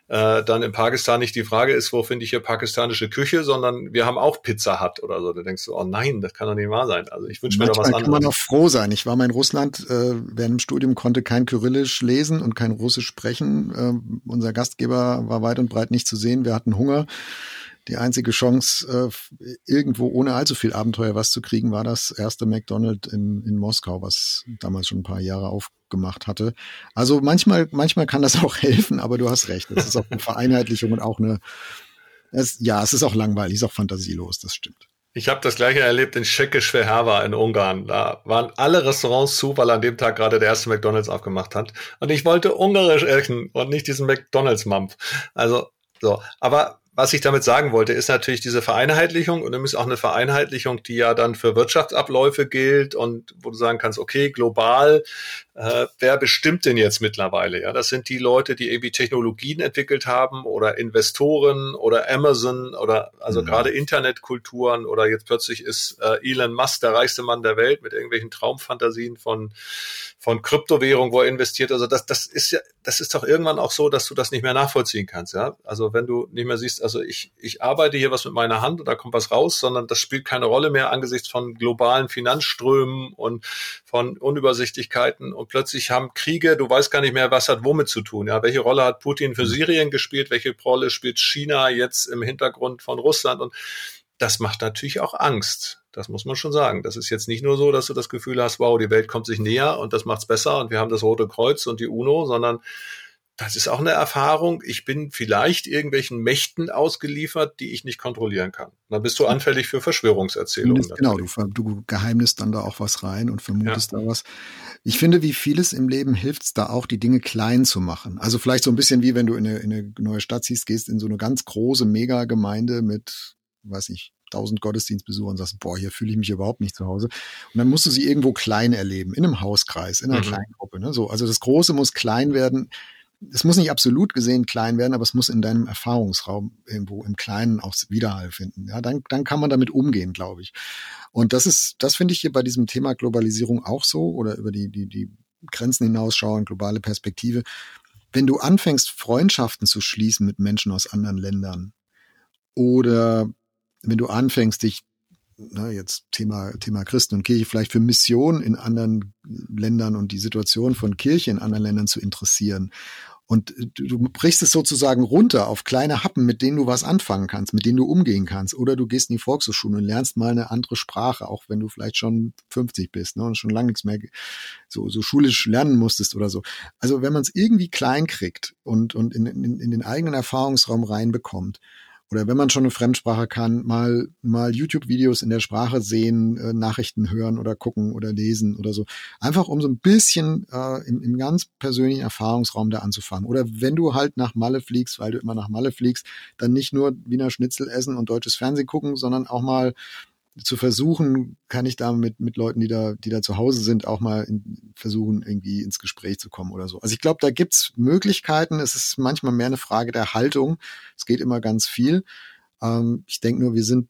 äh, dann in Pakistan nicht die Frage ist, wo finde ich hier pakistanische Küche, sondern wir haben auch Pizza Hut oder so. Da denkst du, oh nein, das kann doch nicht wahr sein. Also ich wünsche mir doch was anderes. kann man noch froh sein. Ich war mal in Russland, äh, während dem Studium konnte kein Kyrillisch lesen und kein Russisch sprechen. Äh, unser Gastgeber war weit und breit nicht zu sehen. Wir hatten Hunger die einzige Chance, äh, irgendwo ohne allzu viel Abenteuer was zu kriegen, war das erste McDonald's in, in Moskau, was damals schon ein paar Jahre aufgemacht hatte. Also manchmal, manchmal kann das auch helfen, aber du hast recht. Es ist auch eine Vereinheitlichung und auch eine, es, ja, es ist auch langweilig, es ist auch fantasielos, das stimmt. Ich habe das gleiche erlebt in Tschechisch-Verherwa in Ungarn. Da waren alle Restaurants zu, weil an dem Tag gerade der erste McDonalds aufgemacht hat. Und ich wollte ungarisch essen und nicht diesen McDonalds-Mampf. Also so, aber was ich damit sagen wollte, ist natürlich diese Vereinheitlichung und ist auch eine Vereinheitlichung, die ja dann für Wirtschaftsabläufe gilt und wo du sagen kannst, okay, global, äh, wer bestimmt denn jetzt mittlerweile? Ja, das sind die Leute, die irgendwie Technologien entwickelt haben oder Investoren oder Amazon oder also mhm. gerade Internetkulturen oder jetzt plötzlich ist äh, Elon Musk der reichste Mann der Welt mit irgendwelchen Traumfantasien von von Kryptowährung, wo er investiert. Also das, das ist ja, das ist doch irgendwann auch so, dass du das nicht mehr nachvollziehen kannst. Ja, also wenn du nicht mehr siehst, also ich, ich arbeite hier was mit meiner Hand und da kommt was raus, sondern das spielt keine Rolle mehr angesichts von globalen Finanzströmen und von Unübersichtlichkeiten und plötzlich haben Kriege, du weißt gar nicht mehr, was hat womit zu tun. Ja, welche Rolle hat Putin für mhm. Syrien gespielt? Welche Rolle spielt China jetzt im Hintergrund von Russland? Und das macht natürlich auch Angst. Das muss man schon sagen. Das ist jetzt nicht nur so, dass du das Gefühl hast, wow, die Welt kommt sich näher und das macht's besser und wir haben das Rote Kreuz und die UNO, sondern das ist auch eine Erfahrung. Ich bin vielleicht irgendwelchen Mächten ausgeliefert, die ich nicht kontrollieren kann. Dann bist du anfällig für Verschwörungserzählungen. Genau, du, du geheimnist dann da auch was rein und vermutest ja. da was. Ich finde, wie vieles im Leben hilft es da auch, die Dinge klein zu machen. Also vielleicht so ein bisschen wie wenn du in eine, in eine neue Stadt ziehst, gehst in so eine ganz große Mega-Gemeinde mit, weiß ich, tausend Gottesdienstbesucher und sagst, boah, hier fühle ich mich überhaupt nicht zu Hause. Und dann musst du sie irgendwo klein erleben, in einem Hauskreis, in einer mhm. kleinen Gruppe. Ne? So, also das Große muss klein werden es muss nicht absolut gesehen klein werden, aber es muss in deinem Erfahrungsraum irgendwo im Kleinen auch Widerhall finden. Ja, dann, dann kann man damit umgehen, glaube ich. Und das ist, das finde ich hier bei diesem Thema Globalisierung auch so oder über die, die, die Grenzen hinausschauen, globale Perspektive. Wenn du anfängst, Freundschaften zu schließen mit Menschen aus anderen Ländern oder wenn du anfängst, dich ne, jetzt Thema, Thema Christen und Kirche, vielleicht für Mission in anderen Ländern und die Situation von Kirche in anderen Ländern zu interessieren. Und du, du brichst es sozusagen runter auf kleine Happen, mit denen du was anfangen kannst, mit denen du umgehen kannst. Oder du gehst in die Volkshochschule und lernst mal eine andere Sprache, auch wenn du vielleicht schon 50 bist ne, und schon lange nichts mehr so, so schulisch lernen musstest oder so. Also wenn man es irgendwie klein kriegt und, und in, in, in den eigenen Erfahrungsraum reinbekommt, oder wenn man schon eine Fremdsprache kann, mal, mal YouTube-Videos in der Sprache sehen, äh, Nachrichten hören oder gucken oder lesen oder so. Einfach um so ein bisschen äh, im, im ganz persönlichen Erfahrungsraum da anzufangen. Oder wenn du halt nach Malle fliegst, weil du immer nach Malle fliegst, dann nicht nur Wiener Schnitzel essen und deutsches Fernsehen gucken, sondern auch mal zu versuchen, kann ich da mit, mit Leuten, die da, die da zu Hause sind, auch mal in, versuchen, irgendwie ins Gespräch zu kommen oder so. Also ich glaube, da gibt's Möglichkeiten. Es ist manchmal mehr eine Frage der Haltung. Es geht immer ganz viel. Ähm, ich denke nur, wir sind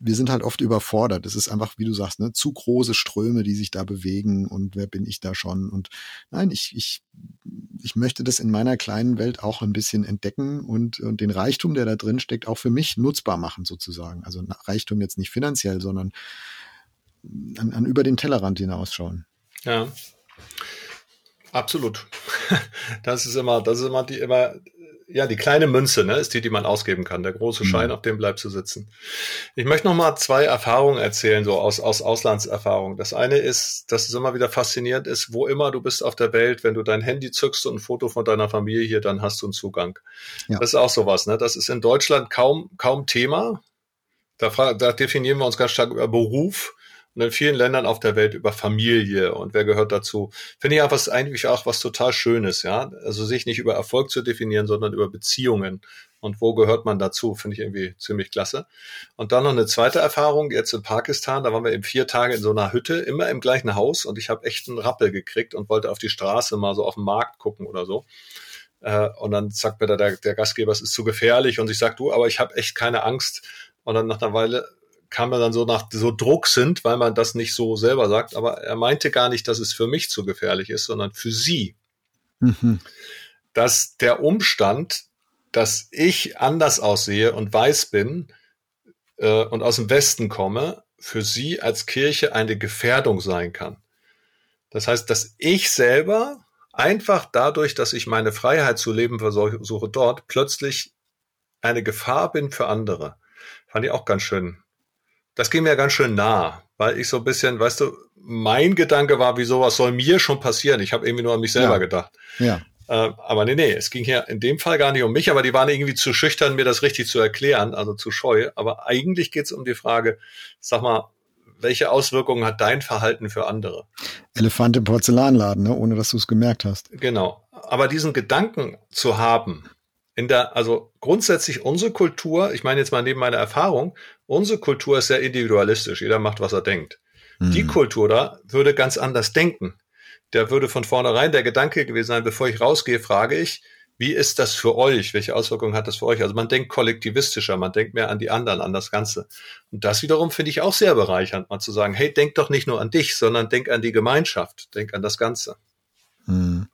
wir sind halt oft überfordert. Es ist einfach, wie du sagst, ne, zu große Ströme, die sich da bewegen und wer bin ich da schon? Und nein, ich, ich, ich möchte das in meiner kleinen Welt auch ein bisschen entdecken und, und den Reichtum, der da drin steckt, auch für mich nutzbar machen, sozusagen. Also Reichtum jetzt nicht finanziell, sondern an, an über den Tellerrand hinausschauen. Ja. Absolut. Das ist immer, das ist immer die, immer ja, die kleine Münze, ne, ist die, die man ausgeben kann. Der große mhm. Schein, mhm. auf dem bleibt zu sitzen. Ich möchte noch mal zwei Erfahrungen erzählen, so aus, aus Auslandserfahrungen. Das eine ist, dass es immer wieder faszinierend ist, wo immer du bist auf der Welt, wenn du dein Handy zückst und ein Foto von deiner Familie hier, dann hast du einen Zugang. Ja. Das ist auch sowas, ne? Das ist in Deutschland kaum, kaum Thema. Da, da definieren wir uns ganz stark über Beruf in vielen Ländern auf der Welt über Familie und wer gehört dazu. Finde ich einfach eigentlich auch was total Schönes, ja. Also sich nicht über Erfolg zu definieren, sondern über Beziehungen. Und wo gehört man dazu? Finde ich irgendwie ziemlich klasse. Und dann noch eine zweite Erfahrung, jetzt in Pakistan, da waren wir eben vier Tage in so einer Hütte, immer im gleichen Haus und ich habe echt einen Rappel gekriegt und wollte auf die Straße mal so auf den Markt gucken oder so. Äh, und dann sagt mir der, der Gastgeber, es ist zu gefährlich und ich sag, du, aber ich habe echt keine Angst. Und dann nach einer Weile kam er dann so nach so Druck sind, weil man das nicht so selber sagt, aber er meinte gar nicht, dass es für mich zu gefährlich ist, sondern für sie. Mhm. Dass der Umstand, dass ich anders aussehe und weiß bin äh, und aus dem Westen komme, für sie als Kirche eine Gefährdung sein kann. Das heißt, dass ich selber einfach dadurch, dass ich meine Freiheit zu leben versuche dort, plötzlich eine Gefahr bin für andere. Fand ich auch ganz schön das ging mir ganz schön nah, weil ich so ein bisschen, weißt du, mein Gedanke war, wieso was soll mir schon passieren? Ich habe irgendwie nur an mich selber ja. gedacht. Ja. Äh, aber nee, nee, es ging hier in dem Fall gar nicht um mich, aber die waren irgendwie zu schüchtern, mir das richtig zu erklären, also zu scheu. Aber eigentlich geht es um die Frage, sag mal, welche Auswirkungen hat dein Verhalten für andere? Elefant im Porzellanladen, ne? ohne dass du es gemerkt hast. Genau. Aber diesen Gedanken zu haben, in der, also grundsätzlich unsere Kultur, ich meine jetzt mal neben meiner Erfahrung, unsere Kultur ist sehr individualistisch. Jeder macht, was er denkt. Mhm. Die Kultur da würde ganz anders denken. Der würde von vornherein der Gedanke gewesen sein, bevor ich rausgehe, frage ich, wie ist das für euch? Welche Auswirkungen hat das für euch? Also man denkt kollektivistischer, man denkt mehr an die anderen, an das Ganze. Und das wiederum finde ich auch sehr bereichernd, mal zu sagen, hey, denk doch nicht nur an dich, sondern denk an die Gemeinschaft, denk an das Ganze. Hm.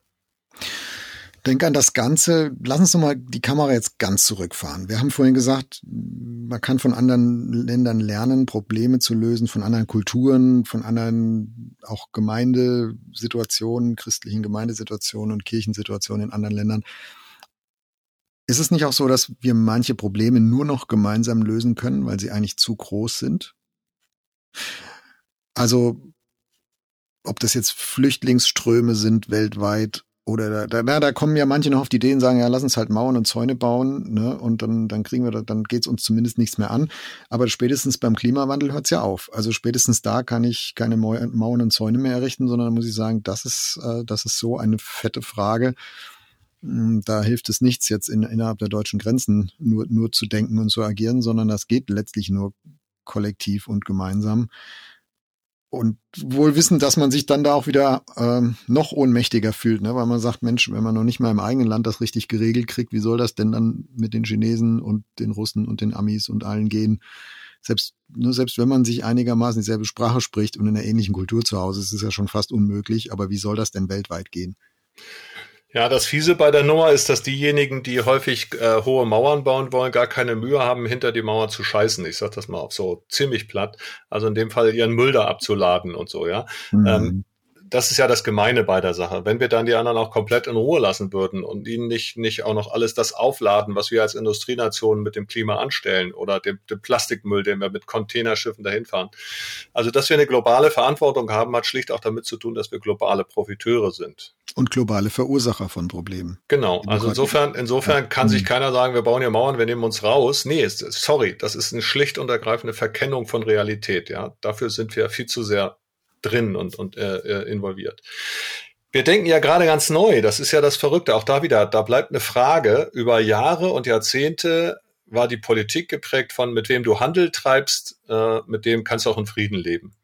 Denk an das Ganze. Lass uns doch mal die Kamera jetzt ganz zurückfahren. Wir haben vorhin gesagt, man kann von anderen Ländern lernen, Probleme zu lösen, von anderen Kulturen, von anderen auch Gemeindesituationen, christlichen Gemeindesituationen und Kirchensituationen in anderen Ländern. Ist es nicht auch so, dass wir manche Probleme nur noch gemeinsam lösen können, weil sie eigentlich zu groß sind? Also, ob das jetzt Flüchtlingsströme sind weltweit oder da, da, da kommen ja manche noch auf die Ideen, sagen, ja, lass uns halt Mauern und Zäune bauen, ne? Und dann, dann kriegen wir, da, dann geht's uns zumindest nichts mehr an. Aber spätestens beim Klimawandel hört's ja auf. Also spätestens da kann ich keine Mauern und Zäune mehr errichten, sondern muss ich sagen, das ist, äh, das ist so eine fette Frage. Hm, da hilft es nichts, jetzt in, innerhalb der deutschen Grenzen nur, nur zu denken und zu agieren, sondern das geht letztlich nur kollektiv und gemeinsam. Und wohl wissen, dass man sich dann da auch wieder ähm, noch ohnmächtiger fühlt, ne? weil man sagt, Mensch, wenn man noch nicht mal im eigenen Land das richtig geregelt kriegt, wie soll das denn dann mit den Chinesen und den Russen und den Amis und allen gehen? Selbst, nur ne, selbst wenn man sich einigermaßen dieselbe Sprache spricht und in einer ähnlichen Kultur zu Hause ist, ist es ja schon fast unmöglich. Aber wie soll das denn weltweit gehen? Ja, das Fiese bei der Nummer ist, dass diejenigen, die häufig äh, hohe Mauern bauen wollen, gar keine Mühe haben, hinter die Mauer zu scheißen. Ich sag das mal auf so ziemlich platt. Also in dem Fall ihren Müll da abzuladen und so, ja. Mhm. Ähm, das ist ja das Gemeine bei der Sache. Wenn wir dann die anderen auch komplett in Ruhe lassen würden und ihnen nicht, nicht auch noch alles das aufladen, was wir als Industrienation mit dem Klima anstellen oder dem, dem Plastikmüll, den wir mit Containerschiffen dahin fahren. Also, dass wir eine globale Verantwortung haben, hat schlicht auch damit zu tun, dass wir globale Profiteure sind. Und globale Verursacher von Problemen. Genau. Also insofern, insofern kann sich keiner sagen, wir bauen hier Mauern, wir nehmen uns raus. Nee, sorry, das ist eine schlicht und ergreifende Verkennung von Realität. Ja, dafür sind wir viel zu sehr drin und, und äh, äh, involviert. Wir denken ja gerade ganz neu, das ist ja das Verrückte, auch da wieder, da bleibt eine Frage, über Jahre und Jahrzehnte war die Politik geprägt von, mit wem du Handel treibst, äh, mit dem kannst du auch in Frieden leben.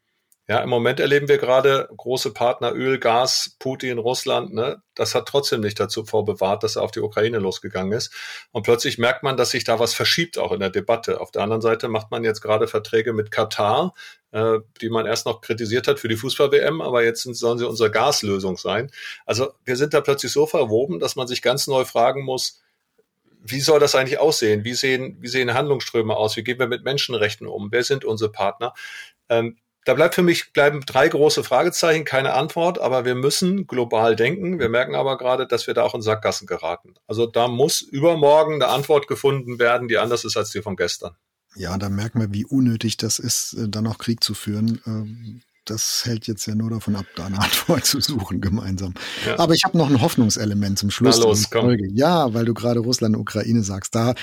Ja, im Moment erleben wir gerade große Partner Öl, Gas, Putin, Russland. Ne? Das hat trotzdem nicht dazu vorbewahrt, dass er auf die Ukraine losgegangen ist. Und plötzlich merkt man, dass sich da was verschiebt, auch in der Debatte. Auf der anderen Seite macht man jetzt gerade Verträge mit Katar, äh, die man erst noch kritisiert hat für die Fußball-WM, aber jetzt sollen sie unsere Gaslösung sein. Also wir sind da plötzlich so verwoben, dass man sich ganz neu fragen muss, wie soll das eigentlich aussehen? Wie sehen, wie sehen Handlungsströme aus? Wie gehen wir mit Menschenrechten um? Wer sind unsere Partner? Ähm, da bleibt für mich, bleiben drei große Fragezeichen, keine Antwort, aber wir müssen global denken. Wir merken aber gerade, dass wir da auch in Sackgassen geraten. Also da muss übermorgen eine Antwort gefunden werden, die anders ist als die von gestern. Ja, da merken wir, wie unnötig das ist, äh, dann auch Krieg zu führen. Ähm, das hält jetzt ja nur davon ab, da eine Antwort zu suchen gemeinsam. Ja. Aber ich habe noch ein Hoffnungselement zum Schluss. Na los, komm. Ja, weil du gerade Russland und Ukraine sagst. Da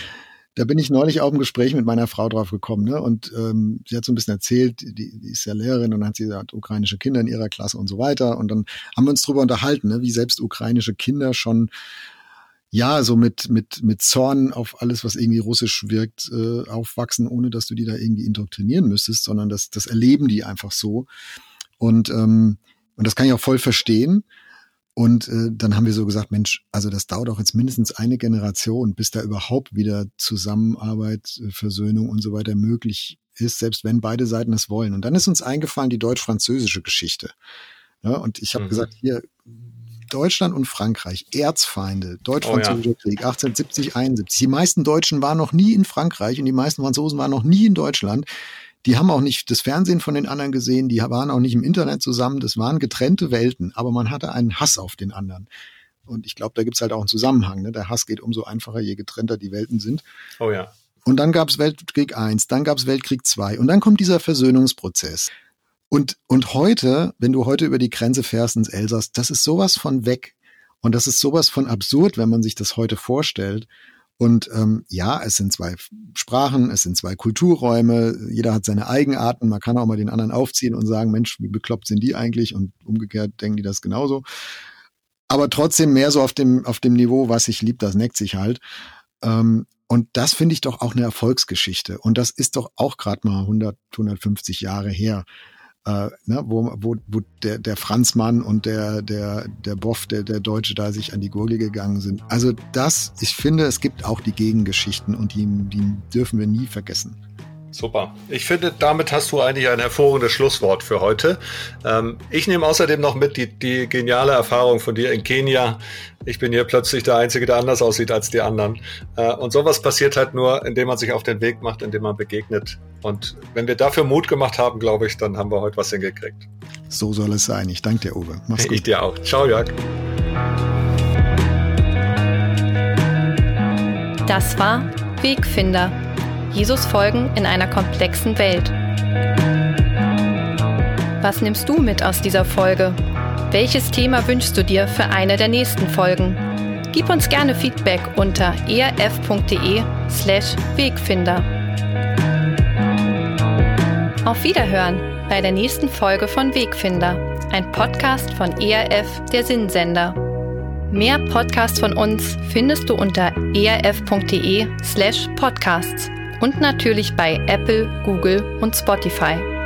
da bin ich neulich auch im Gespräch mit meiner Frau drauf gekommen, ne? Und ähm, sie hat so ein bisschen erzählt, die, die ist ja Lehrerin und hat sie hat ukrainische Kinder in ihrer Klasse und so weiter. Und dann haben wir uns drüber unterhalten, ne? wie selbst ukrainische Kinder schon ja, so mit, mit, mit Zorn auf alles, was irgendwie russisch wirkt, äh, aufwachsen, ohne dass du die da irgendwie indoktrinieren müsstest, sondern das, das erleben die einfach so. Und, ähm, und das kann ich auch voll verstehen. Und äh, dann haben wir so gesagt, Mensch, also das dauert auch jetzt mindestens eine Generation, bis da überhaupt wieder Zusammenarbeit, äh, Versöhnung und so weiter möglich ist, selbst wenn beide Seiten es wollen. Und dann ist uns eingefallen die deutsch-französische Geschichte. Ja, und ich habe mhm. gesagt, hier Deutschland und Frankreich, Erzfeinde, Deutsch-Französischer oh, ja. Krieg, 1870, 71. Die meisten Deutschen waren noch nie in Frankreich und die meisten Franzosen waren noch nie in Deutschland. Die haben auch nicht das Fernsehen von den anderen gesehen, die waren auch nicht im Internet zusammen, das waren getrennte Welten, aber man hatte einen Hass auf den anderen. Und ich glaube, da gibt's halt auch einen Zusammenhang. Ne? Der Hass geht umso einfacher, je getrennter die Welten sind. Oh ja. Und dann gab's Weltkrieg eins, dann gab's Weltkrieg zwei und dann kommt dieser Versöhnungsprozess. Und, und heute, wenn du heute über die Grenze fährst ins Elsass, das ist sowas von weg. Und das ist sowas von absurd, wenn man sich das heute vorstellt. Und ähm, ja, es sind zwei Sprachen, es sind zwei Kulturräume, jeder hat seine Eigenarten, man kann auch mal den anderen aufziehen und sagen, Mensch, wie bekloppt sind die eigentlich? Und umgekehrt denken die das genauso. Aber trotzdem mehr so auf dem, auf dem Niveau, was sich liebt, das neckt sich halt. Ähm, und das finde ich doch auch eine Erfolgsgeschichte. Und das ist doch auch gerade mal 100, 150 Jahre her äh, ne, wo, wo, wo der, der Franzmann und der, der, der Boff, der, der Deutsche da sich an die Gurgel gegangen sind. Also das, ich finde, es gibt auch die Gegengeschichten und die, die dürfen wir nie vergessen. Super. Ich finde, damit hast du eigentlich ein hervorragendes Schlusswort für heute. Ähm, ich nehme außerdem noch mit die, die geniale Erfahrung von dir in Kenia. Ich bin hier plötzlich der Einzige, der anders aussieht als die anderen. Äh, und sowas passiert halt nur, indem man sich auf den Weg macht, indem man begegnet. Und wenn wir dafür Mut gemacht haben, glaube ich, dann haben wir heute was hingekriegt. So soll es sein. Ich danke dir, Uwe. Mach's gut. Ich dir auch. Ciao, Jörg. Das war Wegfinder Jesus folgen in einer komplexen Welt. Was nimmst du mit aus dieser Folge? Welches Thema wünschst du dir für eine der nächsten Folgen? Gib uns gerne Feedback unter erf.de/slash Wegfinder. Auf Wiederhören bei der nächsten Folge von Wegfinder, ein Podcast von ERF, der Sinnsender. Mehr Podcasts von uns findest du unter erf.de/slash podcasts und natürlich bei Apple, Google und Spotify.